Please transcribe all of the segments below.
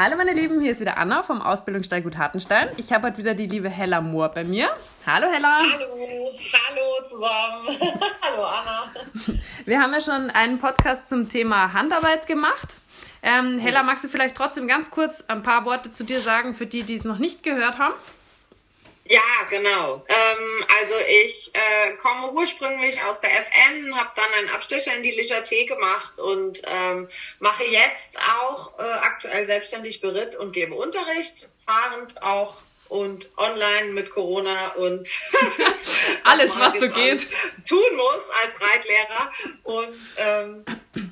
Hallo meine Lieben, hier ist wieder Anna vom Ausbildungsstall Hartenstein. Ich habe heute wieder die liebe Hella Mohr bei mir. Hallo Hella. Hallo, hallo zusammen. hallo Anna. Wir haben ja schon einen Podcast zum Thema Handarbeit gemacht. Ähm, Hella, magst du vielleicht trotzdem ganz kurz ein paar Worte zu dir sagen für die, die es noch nicht gehört haben? Ja, genau. Ähm, also ich äh, komme ursprünglich aus der FN, habe dann einen Abstecher in die Ligerté gemacht und ähm, mache jetzt auch äh, aktuell selbstständig Beritt und gebe Unterricht, fahrend auch und online mit Corona und alles, was so geht, tun muss als Reitlehrer und ähm,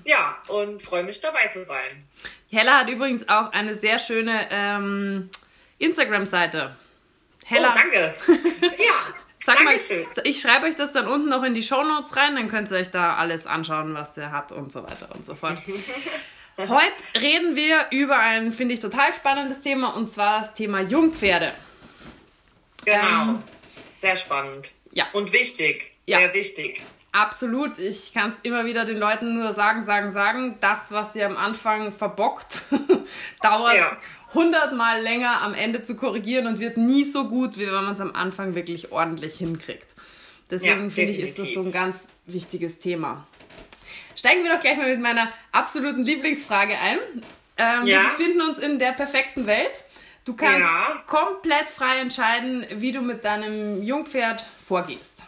ja und freue mich dabei zu sein. Hella hat übrigens auch eine sehr schöne ähm, Instagram-Seite. Hella. Oh, danke. ja. Sag mal, ich schreibe euch das dann unten noch in die Show Notes rein, dann könnt ihr euch da alles anschauen, was ihr habt und so weiter und so fort. Heute reden wir über ein, finde ich, total spannendes Thema und zwar das Thema Jungpferde. Genau. Ähm, Sehr spannend. Ja. Und wichtig. Ja. Sehr wichtig. Absolut. Ich kann es immer wieder den Leuten nur sagen, sagen, sagen. Das, was ihr am Anfang verbockt, dauert ja hundertmal länger am Ende zu korrigieren und wird nie so gut, wie wenn man es am Anfang wirklich ordentlich hinkriegt. Deswegen ja, finde ich, ist das so ein ganz wichtiges Thema. Steigen wir doch gleich mal mit meiner absoluten Lieblingsfrage ein. Ähm, ja. Wir befinden uns in der perfekten Welt. Du kannst ja. komplett frei entscheiden, wie du mit deinem Jungpferd vorgehst.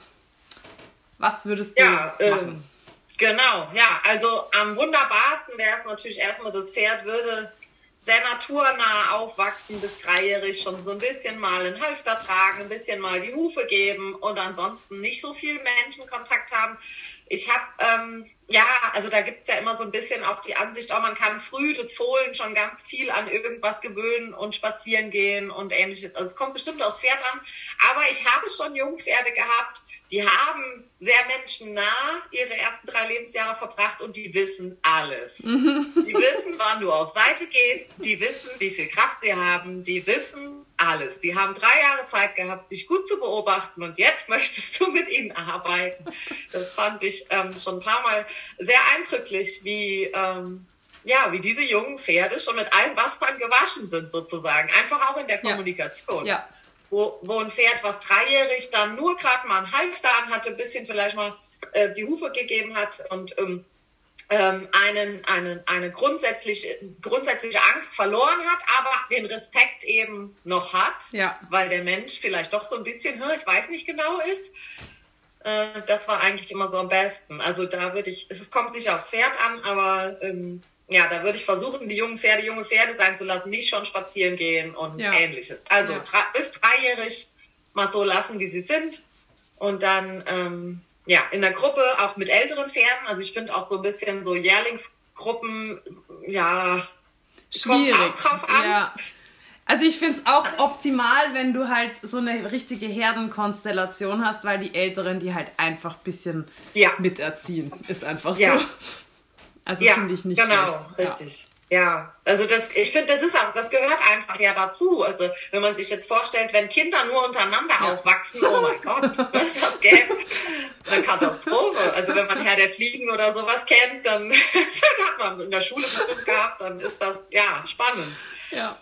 Was würdest du ähm, machen? Äh, genau, ja, also am wunderbarsten wäre es natürlich erstmal, das Pferd würde sehr naturnah aufwachsen bis dreijährig, schon so ein bisschen mal einen Halfter tragen, ein bisschen mal die Hufe geben und ansonsten nicht so viel Menschenkontakt haben. Ich habe, ähm, ja, also da gibt es ja immer so ein bisschen auch die Ansicht, oh, man kann früh das Fohlen schon ganz viel an irgendwas gewöhnen und spazieren gehen und ähnliches. Also es kommt bestimmt aufs Pferd an. Aber ich habe schon Jungpferde gehabt, die haben sehr menschennah ihre ersten drei Lebensjahre verbracht und die wissen alles. Mhm. Die wissen, wann du auf Seite gehst, die wissen, wie viel Kraft sie haben, die wissen alles. Die haben drei Jahre Zeit gehabt, dich gut zu beobachten und jetzt möchtest du mit ihnen arbeiten. Das fand ich ähm, schon ein paar Mal sehr eindrücklich, wie, ähm, ja, wie diese jungen Pferde schon mit allen Wassern gewaschen sind sozusagen. Einfach auch in der Kommunikation. Ja. ja wo, wo ein Pferd, was dreijährig dann nur gerade mal einen Halfter an hatte, ein bisschen vielleicht mal äh, die Hufe gegeben hat und ähm, ähm, einen, einen, eine grundsätzliche, grundsätzliche Angst verloren hat, aber den Respekt eben noch hat, ja. weil der Mensch vielleicht doch so ein bisschen, ich weiß nicht genau ist. Äh, das war eigentlich immer so am besten. Also da würde ich, es kommt sicher aufs Pferd an, aber ähm, ja, da würde ich versuchen, die jungen Pferde junge Pferde sein zu lassen, nicht schon spazieren gehen und ja. ähnliches. Also ja. bis dreijährig mal so lassen, wie sie sind. Und dann, ähm, ja, in der Gruppe auch mit älteren Pferden. Also ich finde auch so ein bisschen so Jährlingsgruppen, ja, schwierig. Kommt auch drauf an. Ja. Also ich finde es auch optimal, wenn du halt so eine richtige Herdenkonstellation hast, weil die Älteren die halt einfach ein bisschen ja. miterziehen. Ist einfach so. Ja. Also ja, finde ich nicht genau, schlecht. richtig. Ja. also das, ich finde, das ist auch, das gehört einfach ja dazu. Also wenn man sich jetzt vorstellt, wenn Kinder nur untereinander ja. aufwachsen, oh mein Gott, das gäbe eine Katastrophe. Also wenn man Herr der Fliegen oder sowas kennt, dann das hat man in der Schule bestimmt gehabt, dann ist das ja spannend. Ja.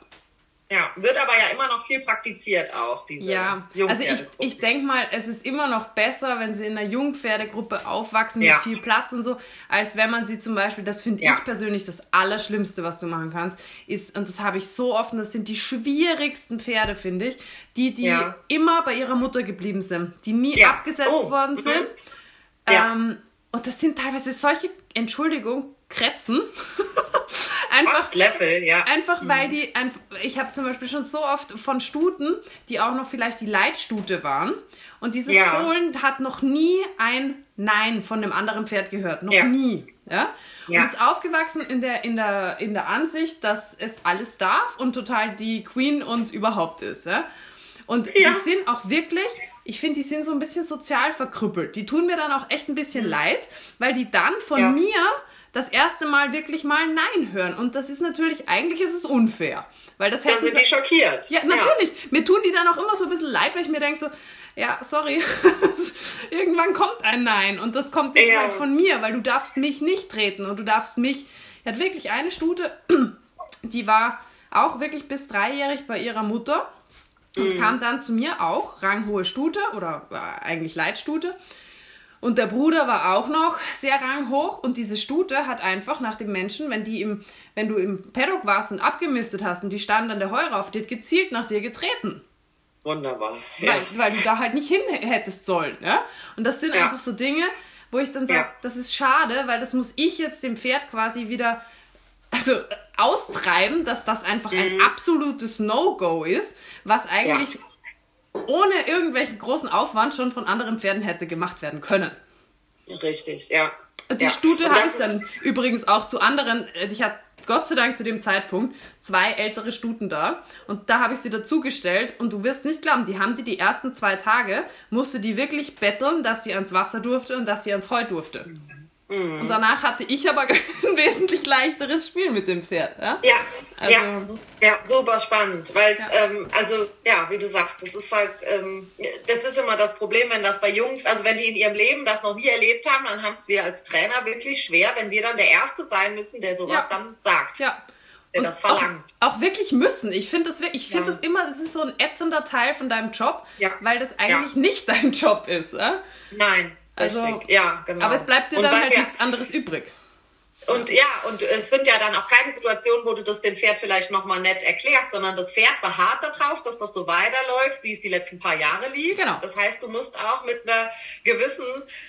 Ja, wird aber ja immer noch viel praktiziert auch, diese Ja, also ich, ich denke mal, es ist immer noch besser, wenn sie in einer Jungpferdegruppe aufwachsen ja. mit viel Platz und so, als wenn man sie zum Beispiel, das finde ja. ich persönlich das Allerschlimmste, was du machen kannst, ist, und das habe ich so oft, und das sind die schwierigsten Pferde, finde ich, die, die ja. immer bei ihrer Mutter geblieben sind, die nie abgesetzt oh. worden mhm. sind. Mhm. Ähm, und das sind teilweise solche, Entschuldigung, Kretzen. einfach, Level, ja. Einfach mhm. weil die, ich habe zum Beispiel schon so oft von Stuten, die auch noch vielleicht die Leitstute waren. Und dieses ja. Fohlen hat noch nie ein Nein von dem anderen Pferd gehört. Noch ja. nie. Ja? Und ja. ist aufgewachsen in der, in, der, in der Ansicht, dass es alles darf und total die Queen und überhaupt ist. Ja? Und ja. die sind auch wirklich, ich finde, die sind so ein bisschen sozial verkrüppelt. Die tun mir dann auch echt ein bisschen mhm. leid, weil die dann von mir das erste Mal wirklich mal Nein hören. Und das ist natürlich, eigentlich ist es unfair. Weil das hätten dann sind die schockiert. Ja, natürlich. Ja. Mir tun die dann auch immer so ein bisschen leid, weil ich mir denke so, ja, sorry, irgendwann kommt ein Nein. Und das kommt jetzt ja. halt von mir, weil du darfst mich nicht treten und du darfst mich, er hat wirklich eine Stute, die war auch wirklich bis dreijährig bei ihrer Mutter und mhm. kam dann zu mir auch, ranghohe Stute oder äh, eigentlich Leitstute. Und der Bruder war auch noch sehr ranghoch und diese Stute hat einfach nach dem Menschen, wenn die im, wenn du im Paddock warst und abgemistet hast und die standen an der Heure auf, die hat gezielt nach dir getreten. Wunderbar. Ja. Weil, weil du da halt nicht hin hättest sollen. Ja? Und das sind ja. einfach so Dinge, wo ich dann sage, ja. das ist schade, weil das muss ich jetzt dem Pferd quasi wieder also austreiben, dass das einfach mhm. ein absolutes No-Go ist, was eigentlich. Ohne irgendwelchen großen Aufwand schon von anderen Pferden hätte gemacht werden können. Richtig, ja. Die ja. Stute habe ich dann übrigens auch zu anderen, äh, ich hatte Gott sei Dank zu dem Zeitpunkt zwei ältere Stuten da und da habe ich sie dazugestellt und du wirst nicht glauben, die haben die die ersten zwei Tage, musste die wirklich betteln, dass sie ans Wasser durfte und dass sie ans Heu durfte. Mhm. Mhm. Und danach hatte ich aber ein wesentlich leichteres Spiel mit dem Pferd. Ja, ja, also, ja, ja super spannend. Weil, ja. ähm, also, ja, wie du sagst, das ist halt, ähm, das ist immer das Problem, wenn das bei Jungs, also wenn die in ihrem Leben das noch nie erlebt haben, dann haben es wir als Trainer wirklich schwer, wenn wir dann der Erste sein müssen, der sowas ja. dann sagt. Ja. Der das verlangt. Auch, auch, wirklich müssen. Ich finde das, ich find das immer, das ist so ein ätzender Teil von deinem Job, weil das eigentlich nicht dein Job ist. Äh? Nein. Also, Richtig. ja, genau. Aber es bleibt dir und dann halt wir, nichts anderes übrig. Und ja, und es sind ja dann auch keine Situationen, wo du das dem Pferd vielleicht nochmal nett erklärst, sondern das Pferd beharrt darauf, dass das so weiterläuft, wie es die letzten paar Jahre lief. Genau. Das heißt, du musst auch mit einer gewissen,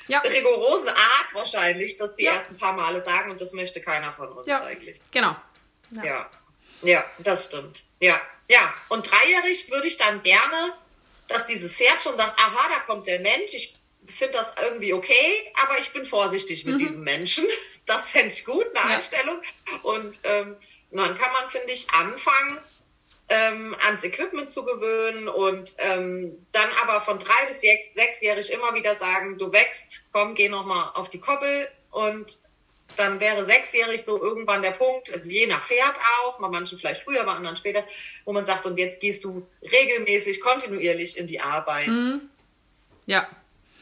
ja. rigorosen Art wahrscheinlich das die ja. ersten paar Male sagen und das möchte keiner von uns ja. eigentlich. Genau. Ja. ja. Ja, das stimmt. Ja. Ja. Und dreijährig würde ich dann gerne, dass dieses Pferd schon sagt, aha, da kommt der Mensch, ich finde das irgendwie okay, aber ich bin vorsichtig mit mhm. diesem Menschen. Das fände ich gut, eine ja. Einstellung. Und ähm, dann kann man, finde ich, anfangen, ähm, ans Equipment zu gewöhnen und ähm, dann aber von drei bis sechs, sechsjährig immer wieder sagen, du wächst, komm, geh nochmal auf die Koppel und dann wäre sechsjährig so irgendwann der Punkt, also je nach Pferd auch, bei manchen vielleicht früher, bei anderen später, wo man sagt, und jetzt gehst du regelmäßig, kontinuierlich in die Arbeit. Mhm. Ja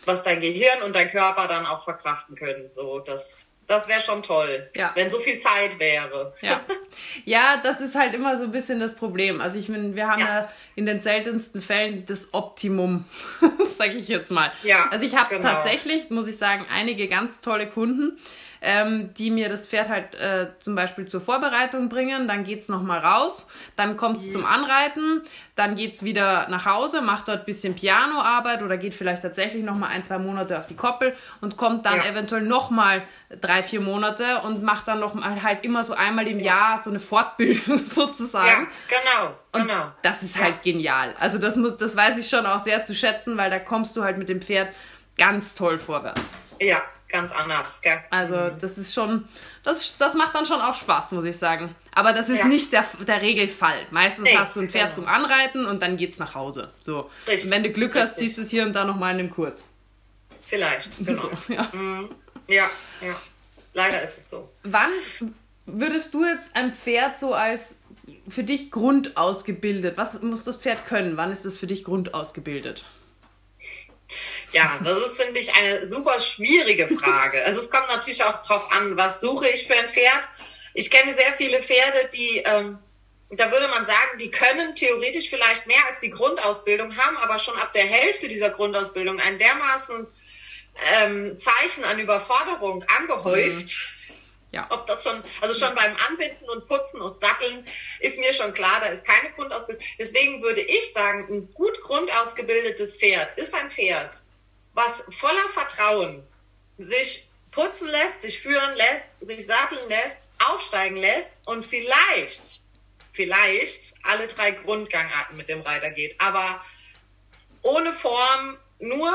was dein Gehirn und dein Körper dann auch verkraften können. So, das, das wäre schon toll, ja. wenn so viel Zeit wäre. Ja. ja, das ist halt immer so ein bisschen das Problem. Also ich meine, wir haben ja. ja in den seltensten Fällen das Optimum, sage ich jetzt mal. Ja, also ich habe genau. tatsächlich, muss ich sagen, einige ganz tolle Kunden, ähm, die mir das Pferd halt äh, zum Beispiel zur Vorbereitung bringen. Dann geht es nochmal raus, dann kommt es zum Anreiten, dann geht es wieder nach Hause, macht dort ein bisschen Pianoarbeit oder geht vielleicht tatsächlich nochmal ein, zwei Monate auf die Koppel und kommt dann ja. eventuell nochmal drei, vier Monate und macht dann noch mal halt immer so einmal im Jahr so eine Fortbildung sozusagen. Ja, genau. Und genau. das ist halt genial. Also das muss, das weiß ich schon auch sehr zu schätzen, weil da kommst du halt mit dem Pferd ganz toll vorwärts. Ja, ganz anders, gell? Also mhm. das ist schon, das, das macht dann schon auch Spaß, muss ich sagen. Aber das ist ja. nicht der, der Regelfall. Meistens nee, hast du ein Pferd genau. zum Anreiten und dann geht's nach Hause. So. Richtig. Und wenn du Glück hast, Richtig. ziehst du es hier und da nochmal in dem Kurs. Vielleicht, genau. So, ja. Mhm. ja, ja. Leider ist es so. Wann würdest du jetzt ein Pferd so als für dich grundausgebildet? Was muss das Pferd können? Wann ist es für dich grundausgebildet? Ja, das ist, finde ich, eine super schwierige Frage. Also es kommt natürlich auch darauf an, was suche ich für ein Pferd. Ich kenne sehr viele Pferde, die, ähm, da würde man sagen, die können theoretisch vielleicht mehr als die Grundausbildung haben, aber schon ab der Hälfte dieser Grundausbildung ein dermaßen ähm, Zeichen an Überforderung angehäuft. Mhm. Ja. Ob das schon, also schon beim Anbinden und Putzen und Satteln ist mir schon klar, da ist keine Grundausbildung. Deswegen würde ich sagen, ein gut grundausgebildetes Pferd ist ein Pferd, was voller Vertrauen sich putzen lässt, sich führen lässt, sich satteln lässt, aufsteigen lässt und vielleicht, vielleicht alle drei Grundgangarten mit dem Reiter geht. Aber ohne Form, nur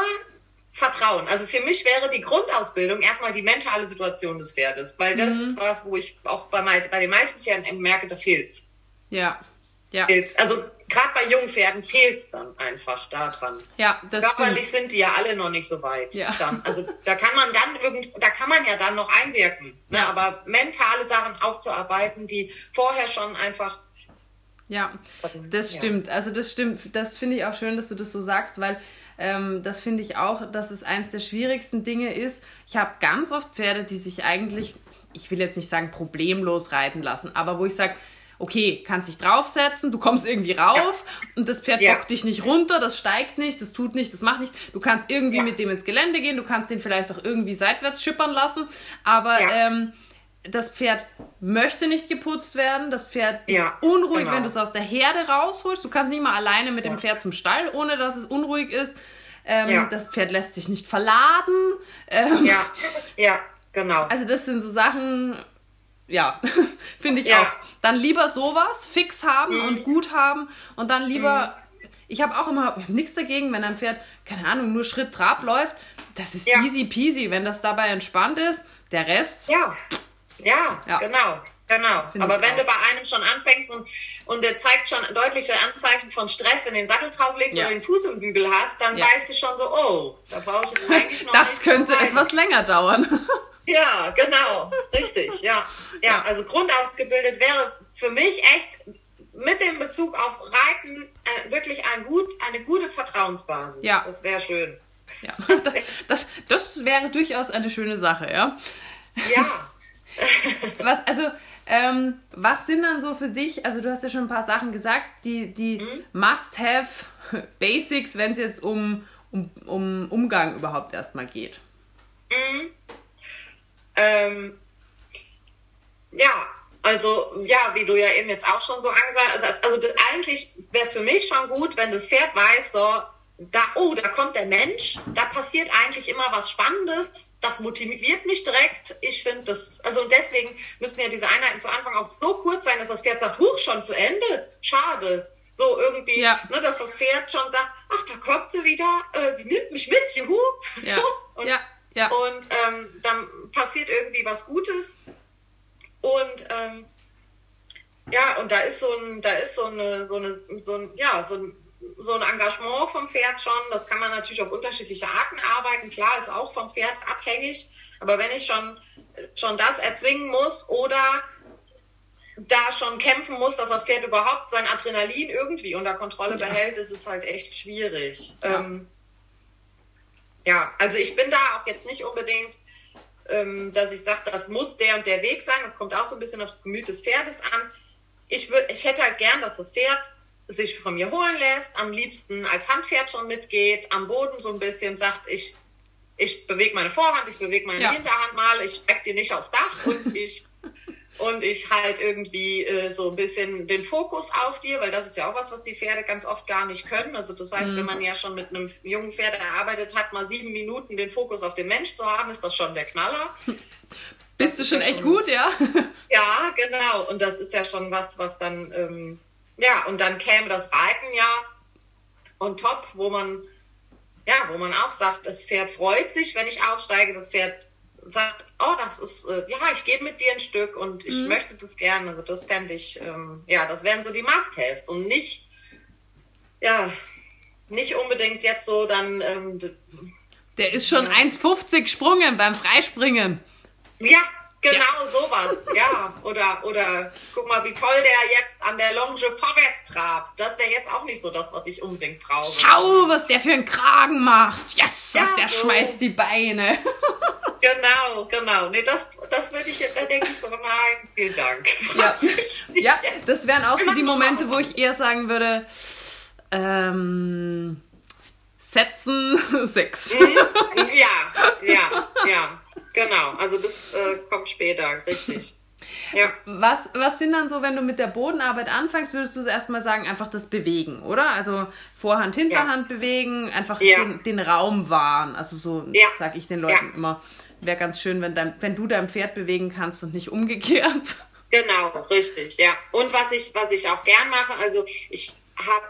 Vertrauen. Also für mich wäre die Grundausbildung erstmal die mentale Situation des Pferdes, weil das mhm. ist was, wo ich auch bei, mein, bei den meisten Pferden merke, da fehlt's. Ja. Ja. Fehlt's. Also gerade bei jungen Pferden fehlt's dann einfach daran. Ja, das Körperlich stimmt. sind die ja alle noch nicht so weit. Ja. Dann. Also da kann man dann irgend, da kann man ja dann noch einwirken. Ne? Ja. Aber mentale Sachen aufzuarbeiten, die vorher schon einfach ja, das stimmt. Also das stimmt. Das finde ich auch schön, dass du das so sagst, weil ähm, das finde ich auch, dass es eins der schwierigsten Dinge ist. Ich habe ganz oft Pferde, die sich eigentlich, ich will jetzt nicht sagen problemlos reiten lassen, aber wo ich sage, okay, kannst dich draufsetzen, du kommst irgendwie rauf ja. und das Pferd ja. bockt dich nicht runter, das steigt nicht, das tut nicht, das macht nicht. Du kannst irgendwie ja. mit dem ins Gelände gehen, du kannst den vielleicht auch irgendwie seitwärts schippern lassen, aber ähm, das Pferd möchte nicht geputzt werden, das Pferd ist unruhig, genau. wenn du es aus der Herde rausholst. Du kannst nicht mal alleine mit dem Pferd zum Stall, ohne dass es unruhig ist. Ähm, das Pferd lässt sich nicht verladen. Ähm, ja, ja, genau. Also das sind so Sachen, ja, finde ich ja. auch. Dann lieber sowas fix haben mhm. und gut haben und dann lieber. Mhm. Ich habe auch immer nichts dagegen, wenn ein Pferd, keine Ahnung, nur Schritt Trab läuft. Das ist ja. easy peasy, wenn das dabei entspannt ist. Der Rest. Ja, ja, ja. genau. Genau. Find Aber wenn auch. du bei einem schon anfängst und, und der zeigt schon deutliche Anzeichen von Stress, wenn du den Sattel drauflegst ja. oder den Fuß im Bügel hast, dann ja. weißt du schon so, oh, da brauche ich jetzt eigentlich noch Das könnte etwas länger dauern. Ja, genau, richtig, ja. Ja, also grundausgebildet wäre für mich echt mit dem Bezug auf Reiten äh, wirklich ein gut, eine gute Vertrauensbasis. Ja. Das wäre schön. Ja, das, das wäre durchaus eine schöne Sache, ja. Ja. was, also, ähm, was sind dann so für dich, also du hast ja schon ein paar Sachen gesagt, die, die mhm. Must-Have Basics, wenn es jetzt um, um, um Umgang überhaupt erstmal geht? Mhm. Ähm, ja, also ja, wie du ja eben jetzt auch schon so angesagt hast, also, also eigentlich wäre es für mich schon gut, wenn das Pferd weiß, so, da, oh, da kommt der Mensch, da passiert eigentlich immer was Spannendes, das motiviert mich direkt. Ich finde das, also deswegen müssen ja diese Einheiten zu Anfang auch so kurz sein, dass das Pferd sagt, huch, schon zu Ende, schade. So irgendwie, ja. ne, dass das Pferd schon sagt, ach, da kommt sie wieder, äh, sie nimmt mich mit, juhu. Ja. So, und, ja. Ja. Und ähm, dann passiert irgendwie was Gutes. Und ähm, ja, und da ist so ein, da ist so eine, so eine, so ein, ja, so ein, so ein Engagement vom Pferd schon. Das kann man natürlich auf unterschiedliche Arten arbeiten. Klar, ist auch vom Pferd abhängig. Aber wenn ich schon, schon das erzwingen muss oder da schon kämpfen muss, dass das Pferd überhaupt sein Adrenalin irgendwie unter Kontrolle ja. behält, ist es halt echt schwierig. Ja. Ähm, ja, also ich bin da auch jetzt nicht unbedingt, ähm, dass ich sage, das muss der und der Weg sein. Das kommt auch so ein bisschen auf das Gemüt des Pferdes an. Ich, würd, ich hätte halt gern, dass das Pferd sich von mir holen lässt, am liebsten als Handpferd schon mitgeht, am Boden so ein bisschen sagt, ich, ich bewege meine Vorhand, ich bewege meine ja. Hinterhand mal, ich steck dir nicht aufs Dach und ich und ich halt irgendwie äh, so ein bisschen den Fokus auf dir, weil das ist ja auch was, was die Pferde ganz oft gar nicht können. Also das heißt, mhm. wenn man ja schon mit einem jungen Pferd erarbeitet hat, mal sieben Minuten den Fokus auf den Mensch zu haben, ist das schon der Knaller. Bist du schon echt schon, gut, ja? Ja, genau. Und das ist ja schon was, was dann, ähm, ja, und dann käme das Reiten ja on top, wo man, ja, wo man auch sagt, das Pferd freut sich, wenn ich aufsteige, das Pferd sagt, oh, das ist, äh, ja, ich gebe mit dir ein Stück und ich mhm. möchte das gerne. Also das fände ich, ähm, ja, das wären so die Must-Haves und nicht, ja, nicht unbedingt jetzt so dann. Ähm, Der ist schon ja. 1,50 gesprungen beim Freispringen. Ja, Genau ja. sowas, ja. Oder, oder guck mal, wie toll der jetzt an der Longe vorwärts trabt. Das wäre jetzt auch nicht so das, was ich unbedingt brauche. Schau, was der für einen Kragen macht. Yes, ja, was der so. schmeißt die Beine. genau, genau. Nee, das, das würde ich jetzt, da denke ich so, nein, vielen Dank. Ja, ja das wären auch so die Momente, wo ich eher sagen würde, ähm, setzen, Sex. Mhm. Ja, ja, ja. Genau, also das äh, kommt später, richtig. Ja. Was, was sind dann so, wenn du mit der Bodenarbeit anfängst, würdest du erstmal sagen, einfach das Bewegen, oder? Also Vorhand, Hinterhand ja. bewegen, einfach ja. den, den, Raum wahren. Also so ja. sage ich den Leuten immer. Wäre ganz schön, wenn, dein, wenn du dein Pferd bewegen kannst und nicht umgekehrt. Genau, richtig, ja. Und was ich, was ich auch gern mache, also ich habe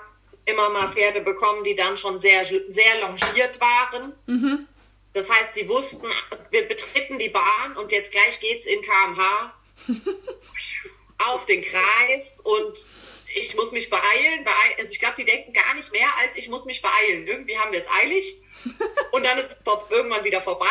immer mal Pferde bekommen, die dann schon sehr, sehr longiert waren. Mhm. Das heißt, sie wussten, wir betreten die Bahn und jetzt gleich geht's in kmh auf den Kreis und ich muss mich beeilen. Also ich glaube, die denken gar nicht mehr als ich muss mich beeilen. Irgendwie haben wir es eilig und dann ist es irgendwann wieder vorbei.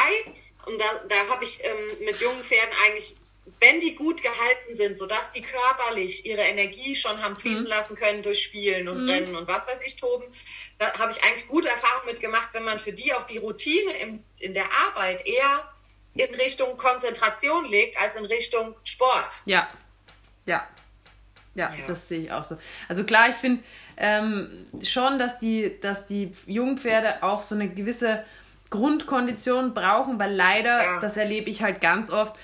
Und da, da habe ich ähm, mit jungen Pferden eigentlich wenn die gut gehalten sind, sodass die körperlich ihre Energie schon haben fließen mhm. lassen können durch Spielen und mhm. Rennen und was weiß ich, Toben, da habe ich eigentlich gute Erfahrungen mitgemacht, wenn man für die auch die Routine im, in der Arbeit eher in Richtung Konzentration legt als in Richtung Sport. Ja, ja. Ja, ja, das sehe ich auch so. Also klar, ich finde ähm, schon, dass die, dass die Jungpferde auch so eine gewisse Grundkondition brauchen, weil leider, ja. das erlebe ich halt ganz oft,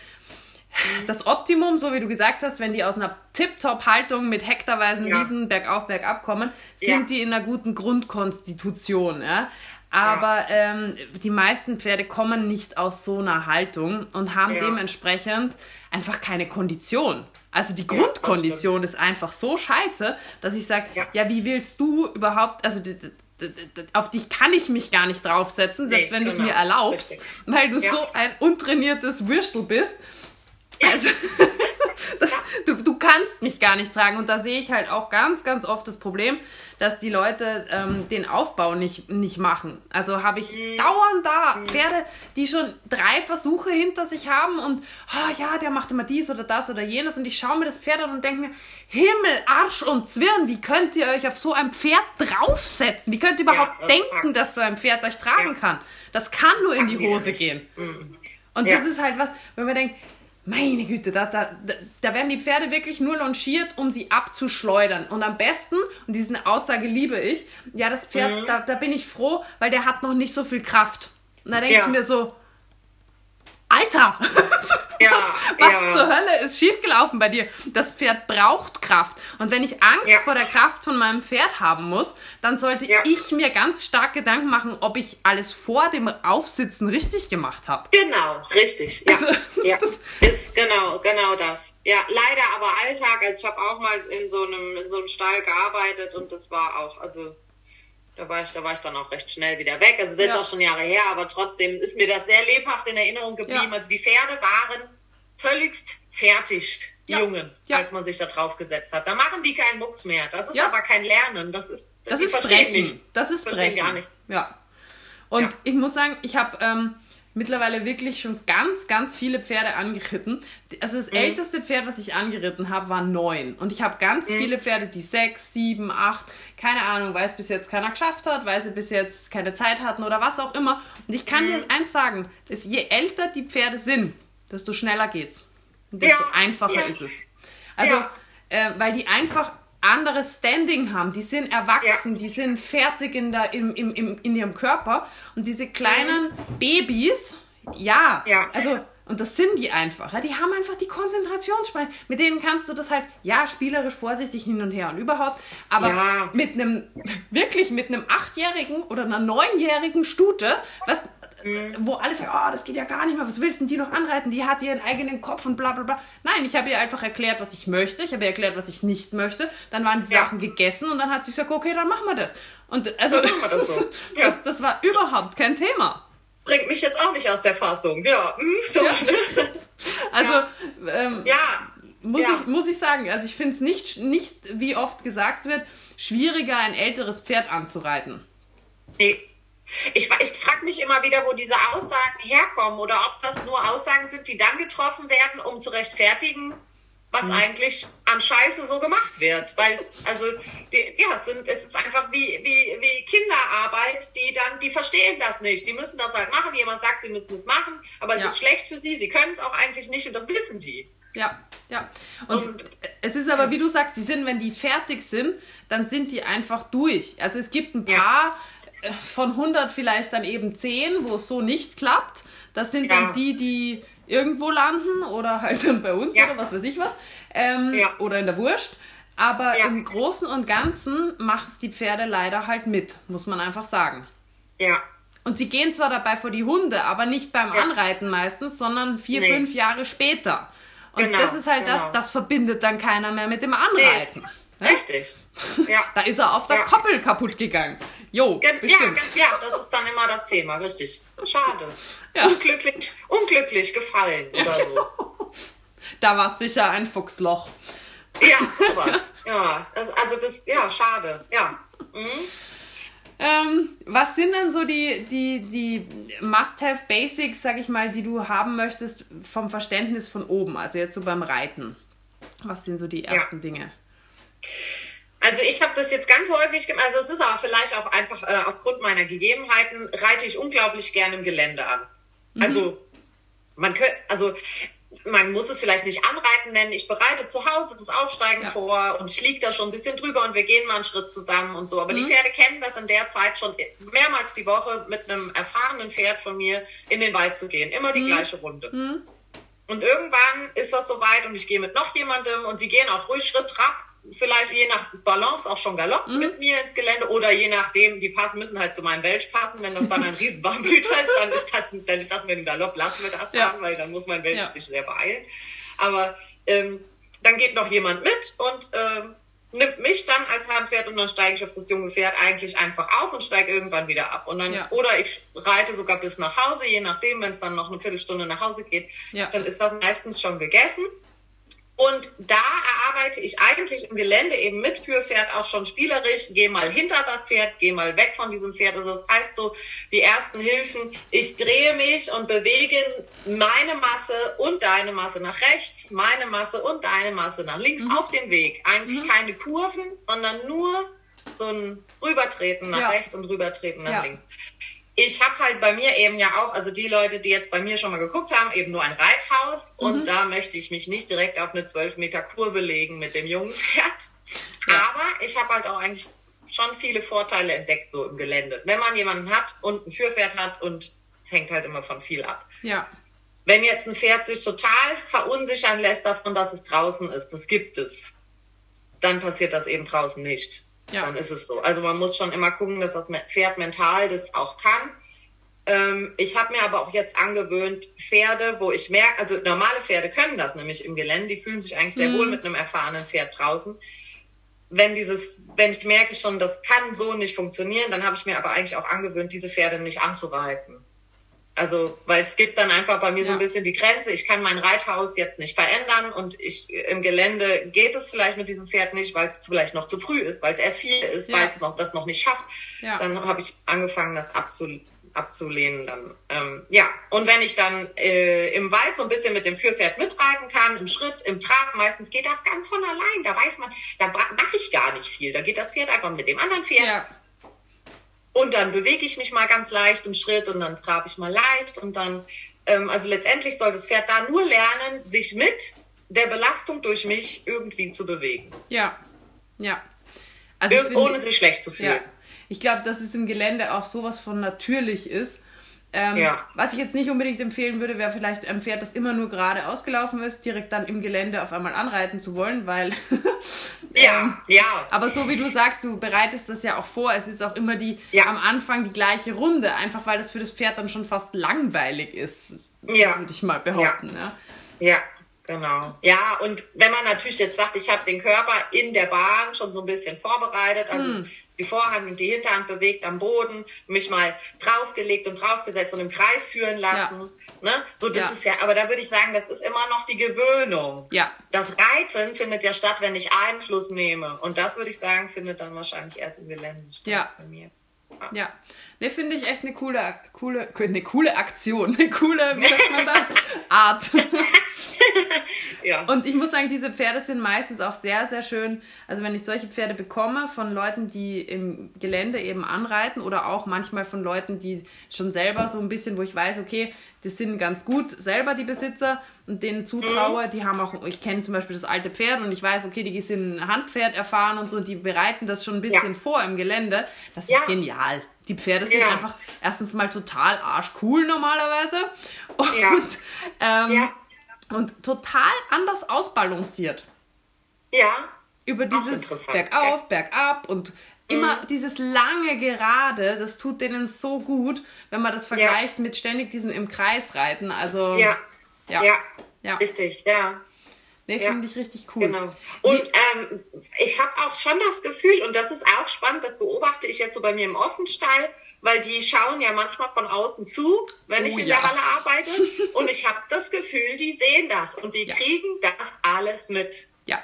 das Optimum, so wie du gesagt hast, wenn die aus einer Tip-Top-Haltung mit hektarweisen ja. Wiesen bergauf, bergab kommen, sind ja. die in einer guten Grundkonstitution. Ja? Aber ja. ähm, die meisten Pferde kommen nicht aus so einer Haltung und haben dementsprechend einfach keine Kondition. Also die Grundkondition ist einfach so scheiße, dass ich sage, ja. wie willst du überhaupt, also auf dich kann ich mich gar nicht draufsetzen, selbst nee, wenn du es genau. mir erlaubst, Richtig. weil du so ein untrainiertes Würstel bist also, das, du, du kannst mich gar nicht tragen. Und da sehe ich halt auch ganz, ganz oft das Problem, dass die Leute ähm, den Aufbau nicht, nicht machen. Also habe ich mhm. dauernd da mhm. Pferde, die schon drei Versuche hinter sich haben und oh, ja, der macht immer dies oder das oder jenes. Und ich schaue mir das Pferd an und denke mir, Himmel, Arsch und Zwirn, wie könnt ihr euch auf so ein Pferd draufsetzen? Wie könnt ihr überhaupt ja, denken, dass so ein Pferd euch tragen ja. kann? Das kann nur in die Hose gehen. Mhm. Und ja. das ist halt was, wenn man denkt, meine Güte, da, da, da werden die Pferde wirklich nur longiert, um sie abzuschleudern. Und am besten, und diese Aussage liebe ich, ja, das Pferd, mhm. da, da bin ich froh, weil der hat noch nicht so viel Kraft. Und da denke ja. ich mir so, Alter, ja, was, was ja. zur Hölle ist schiefgelaufen bei dir? Das Pferd braucht Kraft. Und wenn ich Angst ja. vor der Kraft von meinem Pferd haben muss, dann sollte ich mir ganz stark Gedanken machen, ob ich alles vor dem Aufsitzen richtig gemacht habe. Genau, richtig. Ja, also, ja. ist genau, genau das. Ja, leider aber Alltag. Also ich habe auch mal in so einem in so einem Stall gearbeitet und das war auch, also da war ich, da war ich dann auch recht schnell wieder weg. Also ist jetzt ja. auch schon Jahre her, aber trotzdem ist mir das sehr lebhaft in Erinnerung geblieben. Ja. Also die Pferde waren völligst fertig, die ja. Jungen, als man sich da drauf gesetzt hat. Da machen die keinen Mucks mehr. Das ist aber kein Lernen. Das ist, das ist Brechen. Nicht. Das ist Brechen. gar nicht. Ja. Und ich muss sagen, ich habe ähm, mittlerweile wirklich schon ganz, ganz viele Pferde angeritten. Also das mhm. älteste Pferd, was ich angeritten habe, war neun. Und ich habe ganz mhm. viele Pferde, die sechs, sieben, acht, keine Ahnung, weil es bis jetzt keiner geschafft hat, weil sie bis jetzt keine Zeit hatten oder was auch immer. Und ich kann mhm. dir eins sagen, dass je älter die Pferde sind, desto schneller geht's. Und desto ja. einfacher ja. ist es. Also, ja. äh, weil die einfach anderes Standing haben. Die sind erwachsen, ja. die sind fertig in, der, im, im, im, in ihrem Körper. Und diese kleinen. Babys, ja, ja, also, und das sind die einfach. Ja, die haben einfach die Konzentrationsspanne. Mit denen kannst du das halt, ja, spielerisch vorsichtig hin und her und überhaupt. Aber ja. mit einem, wirklich mit einem Achtjährigen oder einer Neunjährigen Stute, was mhm. wo alles sagt, oh, das geht ja gar nicht mehr, was willst denn die noch anreiten? Die hat ihren eigenen Kopf und bla bla bla. Nein, ich habe ihr einfach erklärt, was ich möchte, ich habe ihr erklärt, was ich nicht möchte, dann waren die ja. Sachen gegessen und dann hat sie gesagt, okay, dann machen wir das. Und also, das, so. ja. das, das war überhaupt kein Thema bringt mich jetzt auch nicht aus der Fassung. Ja. Hm, so. ja. Also, ja. Ähm, ja. Muss, ja. Ich, muss ich sagen, also ich finde es nicht, nicht, wie oft gesagt wird, schwieriger, ein älteres Pferd anzureiten. Nee. Ich, ich frage mich immer wieder, wo diese Aussagen herkommen oder ob das nur Aussagen sind, die dann getroffen werden, um zu rechtfertigen, was mhm. eigentlich an Scheiße so gemacht wird. Weil es, also, die, ja, es, sind, es ist einfach wie, wie, wie Kinderarbeit, die dann, die verstehen das nicht. Die müssen das halt machen. Jemand sagt, sie müssen es machen, aber es ja. ist schlecht für sie. Sie können es auch eigentlich nicht und das wissen die. Ja, ja. Und, und, es ist aber, wie du sagst, die sind, wenn die fertig sind, dann sind die einfach durch. Also es gibt ein paar, von 100 vielleicht dann eben 10, wo es so nicht klappt. Das sind ja. dann die, die irgendwo landen oder halt dann bei uns ja. oder was weiß ich was. Ähm, ja. Oder in der Wurst. Aber im Großen und Ganzen macht es die Pferde leider halt mit, muss man einfach sagen. Ja. Und sie gehen zwar dabei vor die Hunde, aber nicht beim Anreiten meistens, sondern vier, nee. fünf Jahre später. Und genau, das ist halt genau. das, das verbindet dann keiner mehr mit dem Anreiten. Nee. Ne? Richtig. Ja. da ist er auf der ja. Koppel kaputt gegangen. Jo, Gen bestimmt. Ja, ja, das ist dann immer das Thema, richtig. Schade. Ja. Unglücklich, unglücklich gefallen oder so. Da war es sicher ein Fuchsloch. Ja, sowas. ja, das, also das, ja, schade. Ja. Mhm. Ähm, was sind denn so die, die, die Must-Have-Basics, sag ich mal, die du haben möchtest vom Verständnis von oben, also jetzt so beim Reiten? Was sind so die ersten. Dinge? Also ich habe das jetzt ganz häufig gemacht, also es ist aber vielleicht auch einfach äh, aufgrund meiner Gegebenheiten, reite ich unglaublich gerne im Gelände an. Mhm. Also man könnte, also man muss es vielleicht nicht anreiten nennen. Ich bereite zu Hause das Aufsteigen ja. vor und ich liege da schon ein bisschen drüber und wir gehen mal einen Schritt zusammen und so. Aber mhm. die Pferde kennen das in der Zeit schon mehrmals die Woche mit einem erfahrenen Pferd von mir in den Wald zu gehen. Immer die mhm. gleiche Runde. Und irgendwann ist das soweit und ich gehe mit noch jemandem und die gehen auch ruhig Schritt, Trab, vielleicht je nach Balance auch schon Galopp mhm. mit mir ins Gelände oder je nachdem, die passen müssen halt zu meinem Welch passen. Wenn das dann ein Riesenbarmblüter ist, dann ist das, dann ist das mit dem Galopp, lassen wir das ja. dann, weil dann muss mein Welch ja. sich sehr beeilen. Aber ähm, dann geht noch jemand mit und ähm, nimmt mich dann als Handpferd und dann steige ich auf das junge Pferd eigentlich einfach auf und steige irgendwann wieder ab. Und dann, ja. oder ich reite sogar bis nach Hause, je nachdem, wenn es dann noch eine Viertelstunde nach Hause geht, ja. dann ist das meistens schon gegessen. Und da erarbeite ich eigentlich im Gelände eben mit Führpferd auch schon spielerisch, geh mal hinter das Pferd, geh mal weg von diesem Pferd. Also das heißt so, die ersten Hilfen, ich drehe mich und bewege meine Masse und deine Masse nach rechts, meine Masse und deine Masse nach links mhm. auf dem Weg. Eigentlich mhm. keine Kurven, sondern nur so ein Rübertreten nach ja. rechts und Rübertreten nach ja. links ich habe halt bei mir eben ja auch, also die Leute, die jetzt bei mir schon mal geguckt haben, eben nur ein Reithaus mhm. und da möchte ich mich nicht direkt auf eine 12 Meter Kurve legen mit dem jungen Pferd. Ja. Aber ich habe halt auch eigentlich schon viele Vorteile entdeckt so im Gelände. Wenn man jemanden hat und ein Führpferd hat und es hängt halt immer von viel ab. Ja. Wenn jetzt ein Pferd sich total verunsichern lässt davon, dass es draußen ist, das gibt es, dann passiert das eben draußen nicht ja. dann ist es so. Also man muss schon immer gucken, dass das Pferd mental das auch kann. Ähm, ich habe mir aber auch jetzt angewöhnt, Pferde, wo ich merke, also normale Pferde können das nämlich im Gelände, die fühlen sich eigentlich sehr mhm. wohl mit einem erfahrenen Pferd draußen. Wenn dieses, wenn ich merke schon, das kann so nicht funktionieren, dann habe ich mir aber eigentlich auch angewöhnt, diese Pferde nicht anzureiten. Also, weil es gibt dann einfach bei mir ja. so ein bisschen die Grenze. Ich kann mein Reithaus jetzt nicht verändern und ich im Gelände geht es vielleicht mit diesem Pferd nicht, weil es vielleicht noch zu früh ist, weil es erst vier ist, ja. weil es noch das noch nicht schafft. Ja. Dann habe ich angefangen, das abzu, abzulehnen. Dann ähm, ja. Und wenn ich dann äh, im Wald so ein bisschen mit dem Führpferd mitreiten kann, im Schritt, im Trab, meistens geht das ganz von allein. Da weiß man, da mache ich gar nicht viel. Da geht das Pferd einfach mit dem anderen Pferd und dann bewege ich mich mal ganz leicht im Schritt und dann trabe ich mal leicht und dann, ähm, also letztendlich soll das Pferd da nur lernen, sich mit der Belastung durch mich irgendwie zu bewegen. Ja, ja. Also Ir ohne sich schlecht zu fühlen. Ja. Ich glaube, dass es im Gelände auch sowas von natürlich ist. Ähm, ja. Was ich jetzt nicht unbedingt empfehlen würde, wäre vielleicht ein Pferd, das immer nur gerade ausgelaufen ist, direkt dann im Gelände auf einmal anreiten zu wollen, weil. ja, ähm, ja. Aber so wie du sagst, du bereitest das ja auch vor. Es ist auch immer die ja. am Anfang die gleiche Runde, einfach weil das für das Pferd dann schon fast langweilig ist, ja. würde ich mal behaupten. Ja. ja. Genau. Ja, und wenn man natürlich jetzt sagt, ich habe den Körper in der Bahn schon so ein bisschen vorbereitet, also hm. die Vorhand und die Hinterhand bewegt am Boden, mich mal draufgelegt und draufgesetzt und im Kreis führen lassen. Ja. Ne? So, das ja. ist ja, aber da würde ich sagen, das ist immer noch die Gewöhnung. Ja. Das Reiten findet ja statt, wenn ich Einfluss nehme. Und das würde ich sagen, findet dann wahrscheinlich erst im Gelände statt ja. bei mir. Ja. ja. Ne, finde ich echt eine coole, coole, eine coole Aktion, eine coole, wie sagt man da, Art. ja. Und ich muss sagen, diese Pferde sind meistens auch sehr, sehr schön. Also wenn ich solche Pferde bekomme von Leuten, die im Gelände eben anreiten oder auch manchmal von Leuten, die schon selber so ein bisschen, wo ich weiß, okay, die sind ganz gut selber die Besitzer und denen zutraue, mhm. die haben auch, ich kenne zum Beispiel das alte Pferd und ich weiß, okay, die sind Handpferd erfahren und so, die bereiten das schon ein bisschen ja. vor im Gelände. Das ja. ist genial. Die Pferde sind ja. einfach erstens mal total arschcool normalerweise und ähm, und total anders ausbalanciert. Ja. Über dieses Bergauf, ja. Bergab und immer mhm. dieses lange Gerade, das tut denen so gut, wenn man das vergleicht ja. mit ständig diesem im Kreis reiten. Also ja, ja, ja, ja. richtig, ja. Nee, finde ich richtig cool. Genau. Und ähm, ich habe auch schon das Gefühl, und das ist auch spannend, das beobachte ich jetzt so bei mir im Offenstall, weil die schauen ja manchmal von außen zu, wenn oh, ich in ja. der Halle arbeite. Und ich habe das Gefühl, die sehen das und die ja. kriegen das alles mit. Ja,